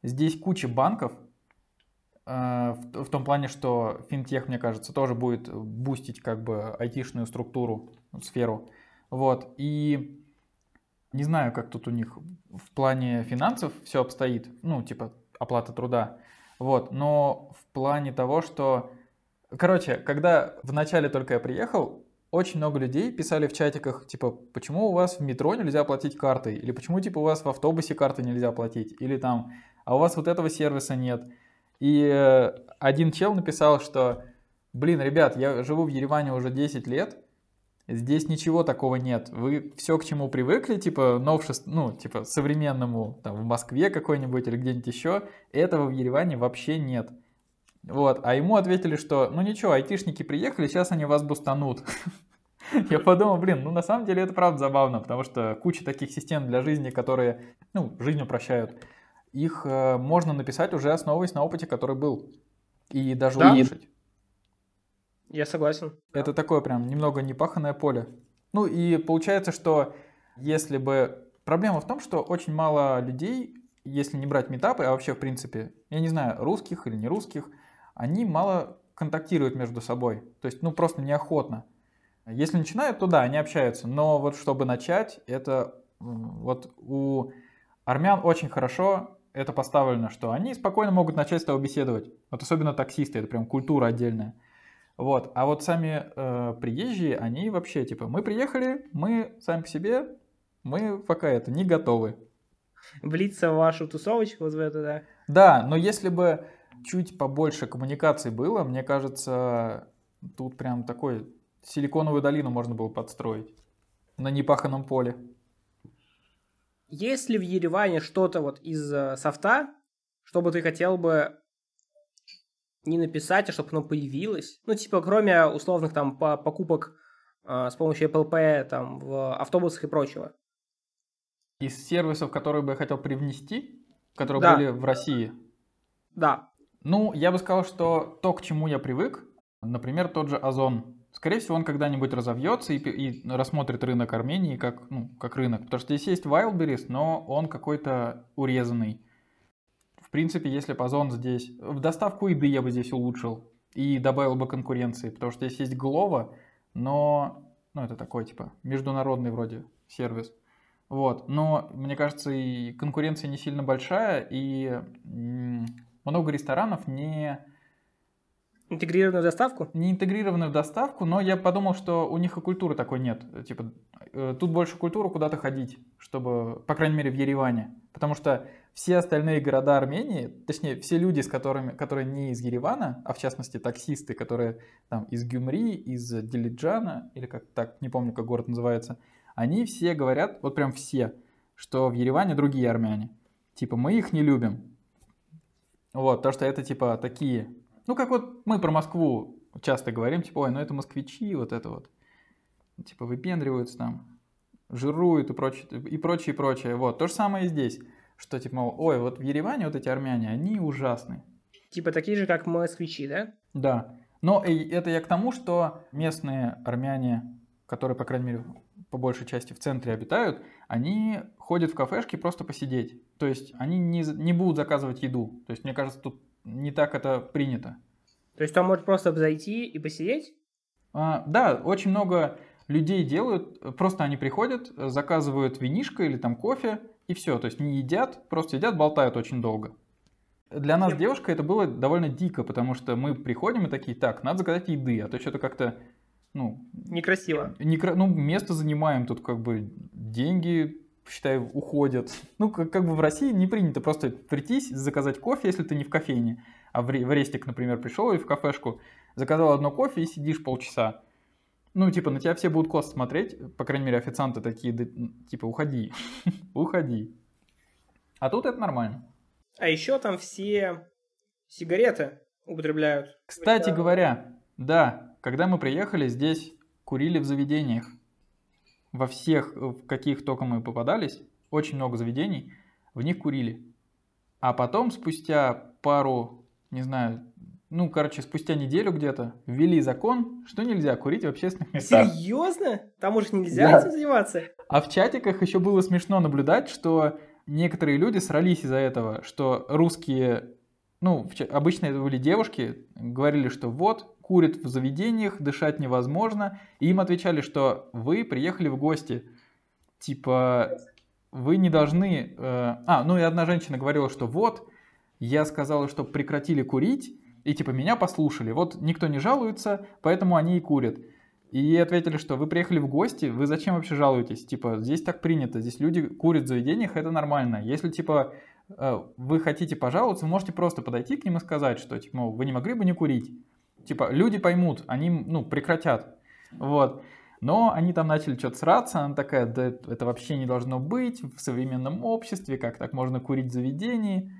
Speaker 2: Здесь куча банков, э, в, том плане, что финтех, мне кажется, тоже будет бустить как бы айтишную структуру, сферу. Вот, и не знаю, как тут у них в плане финансов все обстоит, ну, типа оплата труда. Вот, но в плане того, что... Короче, когда в начале только я приехал, очень много людей писали в чатиках, типа, почему у вас в метро нельзя платить картой? Или почему, типа, у вас в автобусе карты нельзя платить? Или там, а у вас вот этого сервиса нет? И э, один чел написал, что, блин, ребят, я живу в Ереване уже 10 лет, Здесь ничего такого нет. Вы все к чему привыкли, типа новшеств, ну, типа современному, там, в Москве какой-нибудь или где-нибудь еще, этого в Ереване вообще нет. Вот, а ему ответили, что, ну ничего, айтишники приехали, сейчас они вас бустанут. Я подумал, блин, ну на самом деле это правда забавно, потому что куча таких систем для жизни, которые, ну, жизнь упрощают, их э, можно написать уже основываясь на опыте, который был. И даже да? улучшить.
Speaker 1: Я согласен.
Speaker 2: Это такое прям немного непаханное поле. Ну и получается, что если бы... Проблема в том, что очень мало людей, если не брать метапы, а вообще в принципе, я не знаю, русских или не русских, они мало контактируют между собой. То есть, ну просто неохотно. Если начинают, то да, они общаются. Но вот чтобы начать, это вот у армян очень хорошо это поставлено, что они спокойно могут начать с того беседовать. Вот особенно таксисты, это прям культура отдельная. Вот. А вот сами э, приезжие, они вообще типа, мы приехали, мы сами по себе, мы пока это не готовы.
Speaker 1: Влиться в вашу тусовочку вот в это, да?
Speaker 2: Да, но если бы чуть побольше коммуникаций было, мне кажется, тут прям такой силиконовую долину можно было подстроить на непаханном поле.
Speaker 1: Есть ли в Ереване что-то вот из э, софта, что бы ты хотел бы не написать, а чтобы оно появилось. Ну, типа, кроме условных там покупок э, с помощью Apple Pay там, в автобусах и прочего.
Speaker 2: Из сервисов, которые бы я хотел привнести, которые да. были в России?
Speaker 1: Да.
Speaker 2: Ну, я бы сказал, что то, к чему я привык, например, тот же Озон, скорее всего, он когда-нибудь разовьется и, и рассмотрит рынок Армении как, ну, как рынок. Потому что здесь есть Wildberries, но он какой-то урезанный принципе, если Озон здесь... В доставку еды я бы здесь улучшил и добавил бы конкуренции, потому что здесь есть Глова, но... Ну, это такой, типа, международный вроде сервис. Вот. Но, мне кажется, и конкуренция не сильно большая, и много ресторанов не...
Speaker 1: Интегрированную доставку?
Speaker 2: Не интегрированную доставку, но я подумал, что у них и культуры такой нет. Типа, э, тут больше культуры куда-то ходить, чтобы, по крайней мере, в Ереване. Потому что все остальные города Армении, точнее, все люди, с которыми, которые не из Еревана, а в частности таксисты, которые там из Гюмри, из Дилиджана, или как так, не помню, как город называется, они все говорят, вот прям все, что в Ереване другие армяне. Типа, мы их не любим. Вот, то, что это типа такие, ну как вот мы про Москву часто говорим, типа, ой, ну это москвичи, вот это вот. Типа выпендриваются там, жируют и прочее, и прочее, и прочее. Вот, то же самое и здесь что типа, мол, ой, вот в Ереване вот эти армяне, они ужасны.
Speaker 1: Типа такие же, как москвичи, да?
Speaker 2: Да. Но это я к тому, что местные армяне, которые, по крайней мере, по большей части в центре обитают, они ходят в кафешки просто посидеть. То есть они не, не будут заказывать еду. То есть мне кажется, тут не так это принято.
Speaker 1: То есть там может просто зайти и посидеть?
Speaker 2: А, да, очень много людей делают, просто они приходят, заказывают винишко или там кофе, и все. То есть не едят, просто едят, болтают очень долго. Для нас, девушка, это было довольно дико, потому что мы приходим и такие, так, надо заказать еды, а то что-то как-то, ну...
Speaker 1: Некрасиво.
Speaker 2: Не, ну, место занимаем, тут как бы деньги, считай, уходят. Ну, как, как бы в России не принято просто прийти, заказать кофе, если ты не в кофейне. А в, в Рестик, например, пришел или в кафешку, заказал одно кофе и сидишь полчаса. Ну, типа, на тебя все будут косо смотреть, по крайней мере, официанты такие, типа, уходи, уходи. А тут это нормально.
Speaker 1: А еще там все сигареты употребляют.
Speaker 2: Кстати говоря, да, когда мы приехали, здесь курили в заведениях. Во всех, в каких только мы попадались, очень много заведений, в них курили. А потом, спустя пару, не знаю, ну, короче, спустя неделю где-то ввели закон, что нельзя курить в общественных местах.
Speaker 1: Серьезно? Там уже нельзя да. этим заниматься?
Speaker 2: А в чатиках еще было смешно наблюдать, что некоторые люди срались из-за этого, что русские, ну, обычно это были девушки, говорили, что вот, курят в заведениях, дышать невозможно, и им отвечали, что вы приехали в гости, типа, вы не должны... Э... А, ну и одна женщина говорила, что вот, я сказала, что прекратили курить, и типа меня послушали, вот никто не жалуется, поэтому они и курят. И ответили, что вы приехали в гости, вы зачем вообще жалуетесь? Типа, здесь так принято, здесь люди курят в заведениях, это нормально. Если, типа, вы хотите пожаловаться, можете просто подойти к ним и сказать, что, типа, вы не могли бы не курить? Типа, люди поймут, они, ну, прекратят. Вот. Но они там начали что-то сраться, она такая, да это вообще не должно быть в современном обществе, как так можно курить в заведении.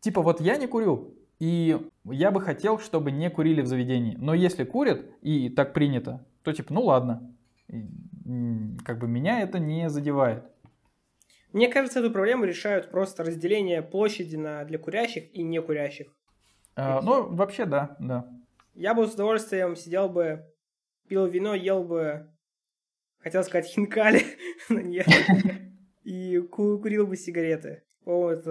Speaker 2: Типа вот я не курю, и я бы хотел, чтобы не курили в заведении. Но если курят, и так принято, то типа, ну ладно. Как бы меня это не задевает.
Speaker 1: Мне кажется, эту проблему решают просто разделение площади на для курящих и не курящих.
Speaker 2: А, ну, вообще, да, да.
Speaker 1: Я бы с удовольствием сидел бы пил вино, ел бы, хотел сказать, хинкали, но нет, и курил бы сигареты. Вот,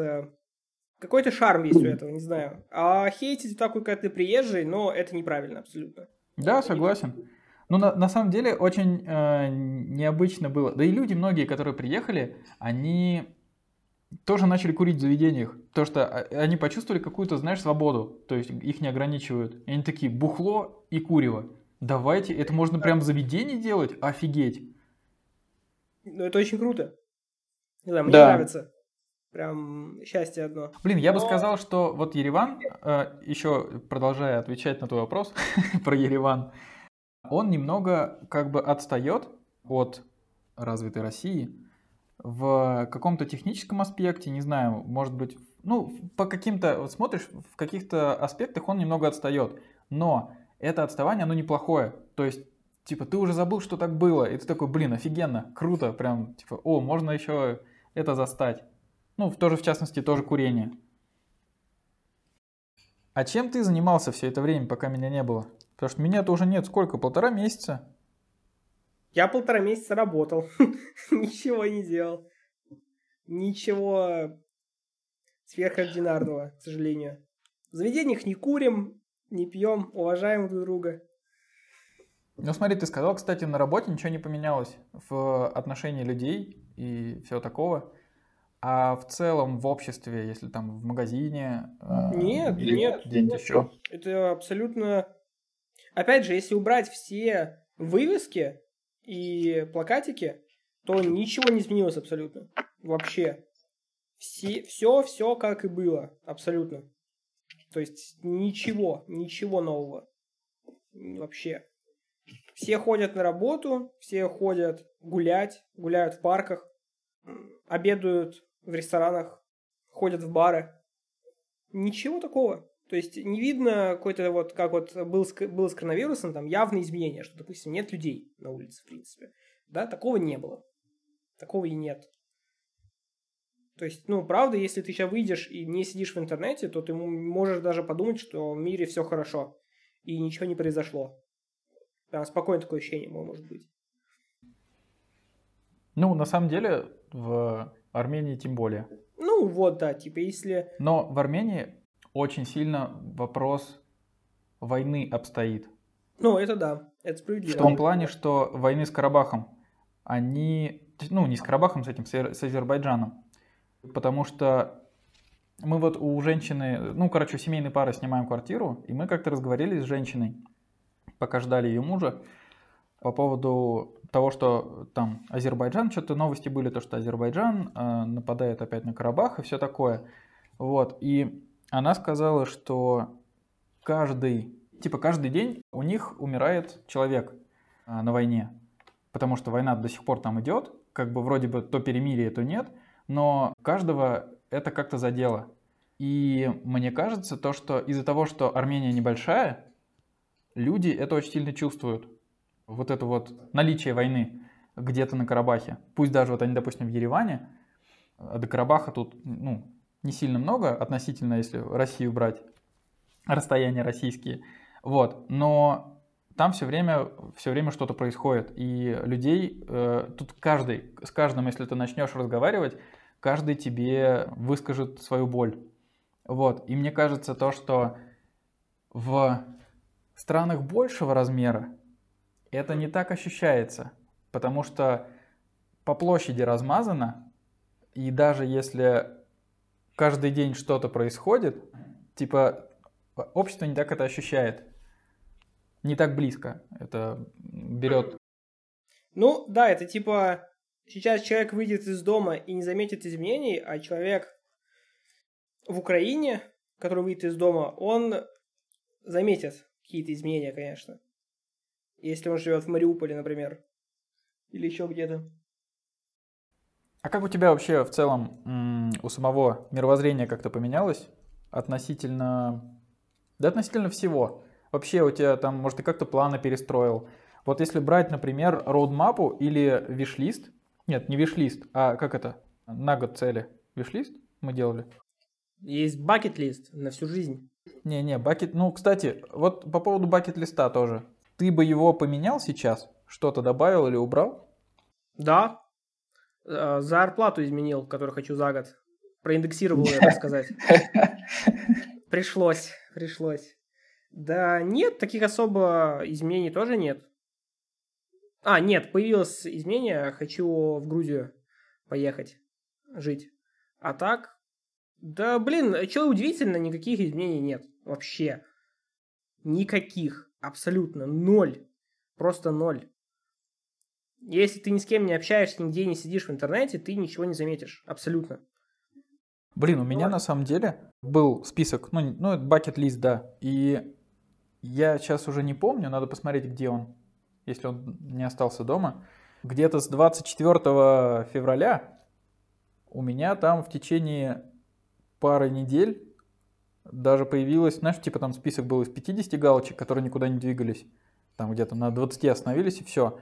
Speaker 1: какой-то шарм есть у этого, не знаю. А хейтить такой, как ты приезжий, но это неправильно абсолютно.
Speaker 2: Да, согласен. Ну, на, на самом деле, очень э, необычно было. Да и люди, многие, которые приехали, они тоже начали курить в заведениях. То, что а, они почувствовали какую-то, знаешь, свободу. То есть их не ограничивают. И они такие, бухло и курево. Давайте, это можно прям в заведении делать? Офигеть.
Speaker 1: Ну, это очень круто. Не знаю, мне да. нравится. Прям счастье одно.
Speaker 2: Блин, я Но... бы сказал, что вот Ереван, э, еще продолжая отвечать на твой вопрос про Ереван, он немного как бы отстает от развитой России в каком-то техническом аспекте, не знаю, может быть, ну, по каким-то, вот смотришь, в каких-то аспектах он немного отстает, но это отставание, оно неплохое. То есть, типа, ты уже забыл, что так было, и ты такой, блин, офигенно, круто, прям, типа, о, можно еще это застать. Ну, тоже, в частности, тоже курение. А чем ты занимался все это время, пока меня не было? Потому что меня-то уже нет сколько, полтора месяца?
Speaker 1: Я полтора месяца работал, ничего не делал. Ничего сверхординарного, к сожалению. В заведениях не курим, не пьем, уважаем друг друга.
Speaker 2: Ну смотри, ты сказал, кстати, на работе ничего не поменялось в отношении людей и всего такого. А в целом в обществе, если там в магазине...
Speaker 1: Э, нет, или нет. Где-нибудь еще? Это абсолютно... Опять же, если убрать все вывески и плакатики, то ничего не изменилось абсолютно. Вообще. Все, все, все как и было. Абсолютно. То есть ничего, ничего нового. Вообще. Все ходят на работу, все ходят гулять, гуляют в парках, обедают в ресторанах, ходят в бары. Ничего такого. То есть не видно какой-то вот, как вот был, был с коронавирусом, там явные изменения, что, допустим, нет людей на улице, в принципе. Да, такого не было. Такого и нет. То есть, ну, правда, если ты сейчас выйдешь и не сидишь в интернете, то ты можешь даже подумать, что в мире все хорошо и ничего не произошло. Прям спокойно такое ощущение может быть.
Speaker 2: Ну, на самом деле, в Армении тем более.
Speaker 1: Ну, вот, да, типа, если...
Speaker 2: Но в Армении очень сильно вопрос войны обстоит.
Speaker 1: Ну, это да, это справедливо.
Speaker 2: В том плане, что войны с Карабахом, они... Ну, не с Карабахом, с этим, с Азербайджаном потому что мы вот у женщины, ну, короче, у семейной пары снимаем квартиру, и мы как-то разговаривали с женщиной, пока ждали ее мужа, по поводу того, что там Азербайджан, что-то новости были, то, что Азербайджан э, нападает опять на Карабах и все такое. Вот, и она сказала, что каждый, типа каждый день у них умирает человек э, на войне, потому что война до сих пор там идет, как бы вроде бы то перемирие, то нет – но каждого это как-то задело. И мне кажется, то, что из-за того, что Армения небольшая, люди это очень сильно чувствуют. Вот это вот наличие войны где-то на Карабахе. Пусть даже вот они, допустим, в Ереване, а до Карабаха тут ну, не сильно много относительно, если Россию брать, расстояния российские. Вот, но там все время, все время что-то происходит, и людей, э, тут каждый, с каждым, если ты начнешь разговаривать, каждый тебе выскажет свою боль. Вот. И мне кажется то, что в странах большего размера это не так ощущается, потому что по площади размазано, и даже если каждый день что-то происходит, типа общество не так это ощущает. Не так близко это берет.
Speaker 1: Ну, да, это типа сейчас человек выйдет из дома и не заметит изменений, а человек в Украине, который выйдет из дома, он заметит какие-то изменения, конечно. Если он живет в Мариуполе, например, или еще где-то.
Speaker 2: А как у тебя вообще в целом у самого мировоззрение как-то поменялось относительно, да относительно всего? Вообще у тебя там, может, ты как-то планы перестроил? Вот если брать, например, роудмапу или виш-лист, нет, не виш-лист, а как это, на год цели, виш-лист мы делали?
Speaker 1: Есть бакет-лист на всю жизнь.
Speaker 2: Не-не, бакет, ну, кстати, вот по поводу бакет-листа тоже. Ты бы его поменял сейчас? Что-то добавил или убрал?
Speaker 1: Да. Э, зарплату изменил, которую хочу за год. Проиндексировал я, так сказать. Пришлось, пришлось. Да нет, таких особо изменений тоже нет. А, нет, появилось изменение, хочу в Грузию поехать жить. А так, да блин, что удивительно, никаких изменений нет. Вообще. Никаких. Абсолютно. Ноль. Просто ноль. Если ты ни с кем не общаешься, нигде не сидишь в интернете, ты ничего не заметишь. Абсолютно.
Speaker 2: Блин, у меня на самом деле был список, ну, ну это бакет-лист, да. И я сейчас уже не помню, надо посмотреть, где он, если он не остался дома. Где-то с 24 февраля у меня там в течение пары недель даже появилось, знаешь, типа там список был из 50 галочек, которые никуда не двигались. Там где-то на 20 остановились и все.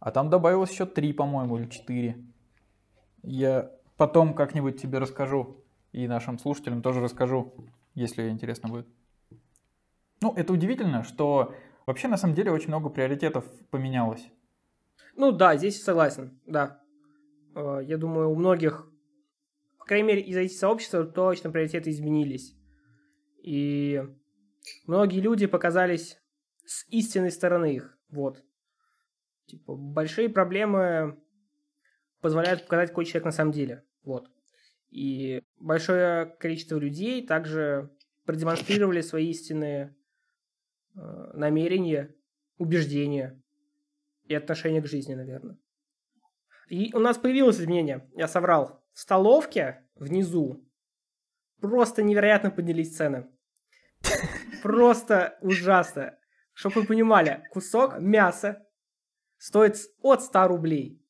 Speaker 2: А там добавилось еще 3, по-моему, или 4. Я потом как-нибудь тебе расскажу и нашим слушателям тоже расскажу, если интересно будет. Ну, это удивительно, что вообще на самом деле очень много приоритетов поменялось.
Speaker 1: Ну да, здесь согласен, да. Э, я думаю, у многих, по крайней мере, из этих сообществ точно приоритеты изменились. И многие люди показались с истинной стороны их. Вот. Типа, большие проблемы позволяют показать, какой человек на самом деле. Вот. И большое количество людей также продемонстрировали свои истинные э, намерения, убеждения и отношения к жизни, наверное. И у нас появилось изменение, я соврал. В столовке внизу просто невероятно поднялись цены. Просто ужасно. Чтобы вы понимали, кусок мяса стоит от 100 рублей.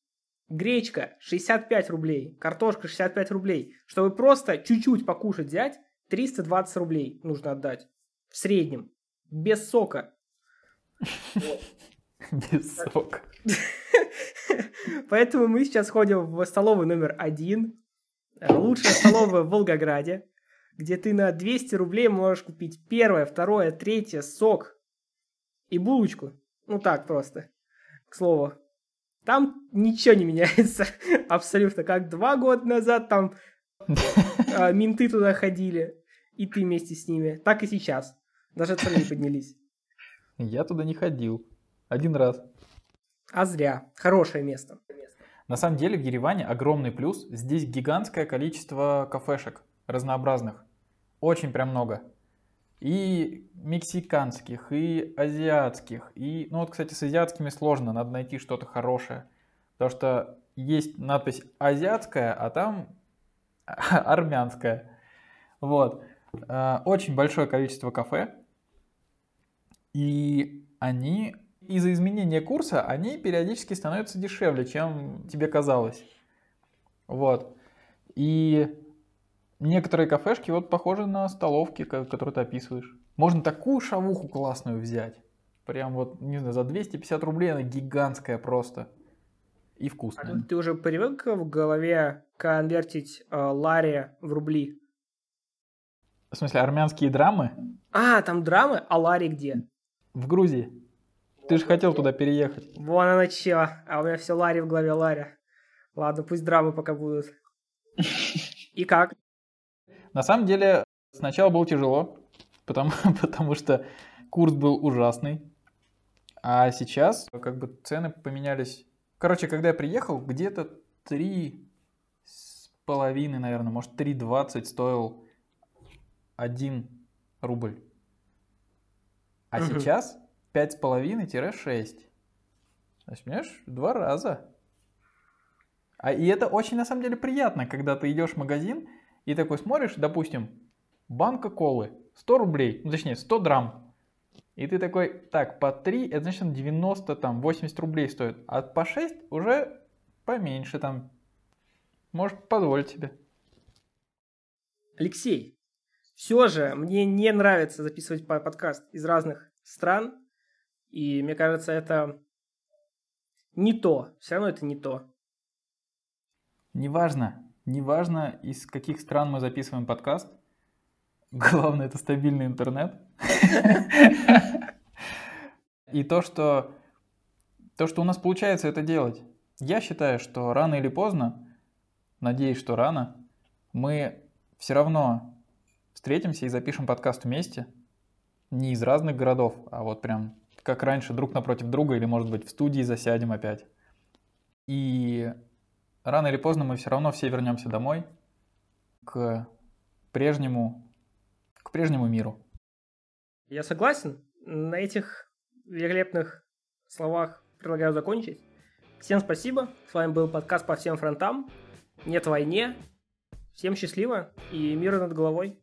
Speaker 1: Гречка 65 рублей, картошка 65 рублей. Чтобы просто чуть-чуть покушать взять, 320 рублей нужно отдать. В среднем. Без сока.
Speaker 2: Без сока.
Speaker 1: Поэтому мы сейчас ходим в столовую номер один. Лучшая столовая в Волгограде где ты на 200 рублей можешь купить первое, второе, третье, сок и булочку. Ну так просто, к слову. Там ничего не меняется абсолютно. Как два года назад там э, менты туда ходили, и ты вместе с ними. Так и сейчас. Даже цены не поднялись.
Speaker 2: Я туда не ходил. Один раз.
Speaker 1: А зря. Хорошее место.
Speaker 2: На самом деле в Ереване огромный плюс. Здесь гигантское количество кафешек разнообразных. Очень прям много. И мексиканских, и азиатских. И, ну вот, кстати, с азиатскими сложно, надо найти что-то хорошее. Потому что есть надпись азиатская, а там армянская. Вот. А, очень большое количество кафе. И они из-за изменения курса, они периодически становятся дешевле, чем тебе казалось. Вот. И Некоторые кафешки вот похожи на столовки, которые ты описываешь. Можно такую шавуху классную взять. Прям вот, не знаю, за 250 рублей она гигантская просто. И вкусная.
Speaker 1: А ты уже привык в голове конвертить э, лари в рубли?
Speaker 2: В смысле, армянские драмы?
Speaker 1: А, там драмы? А лари где?
Speaker 2: В Грузии. Ты же хотел туда переехать.
Speaker 1: Вон она чё. А у меня все лари в голове лари. Ладно, пусть драмы пока будут. И как?
Speaker 2: На самом деле, сначала было тяжело, потому, потому что курс был ужасный. А сейчас как бы цены поменялись. Короче, когда я приехал, где-то 3 с половиной, наверное, может 3,20 стоил 1 рубль. А угу. сейчас 5,5-6. Значит, понимаешь, два раза. А, и это очень, на самом деле, приятно, когда ты идешь в магазин, и такой смотришь, допустим, банка колы 100 рублей, ну точнее 100 драм. И ты такой, так, по 3, это значит 90, там, 80 рублей стоит. А по 6 уже поменьше, там, может позволить себе.
Speaker 1: Алексей, все же мне не нравится записывать подкаст из разных стран, и мне кажется, это не то. Все равно это не то.
Speaker 2: Неважно. Неважно, из каких стран мы записываем подкаст. Главное, это стабильный интернет. И то, что то, что у нас получается это делать. Я считаю, что рано или поздно, надеюсь, что рано, мы все равно встретимся и запишем подкаст вместе. Не из разных городов, а вот прям как раньше, друг напротив друга, или, может быть, в студии засядем опять. И рано или поздно мы все равно все вернемся домой к прежнему, к прежнему миру.
Speaker 1: Я согласен. На этих великолепных словах предлагаю закончить. Всем спасибо. С вами был подкаст по всем фронтам. Нет войне. Всем счастливо и мира над головой.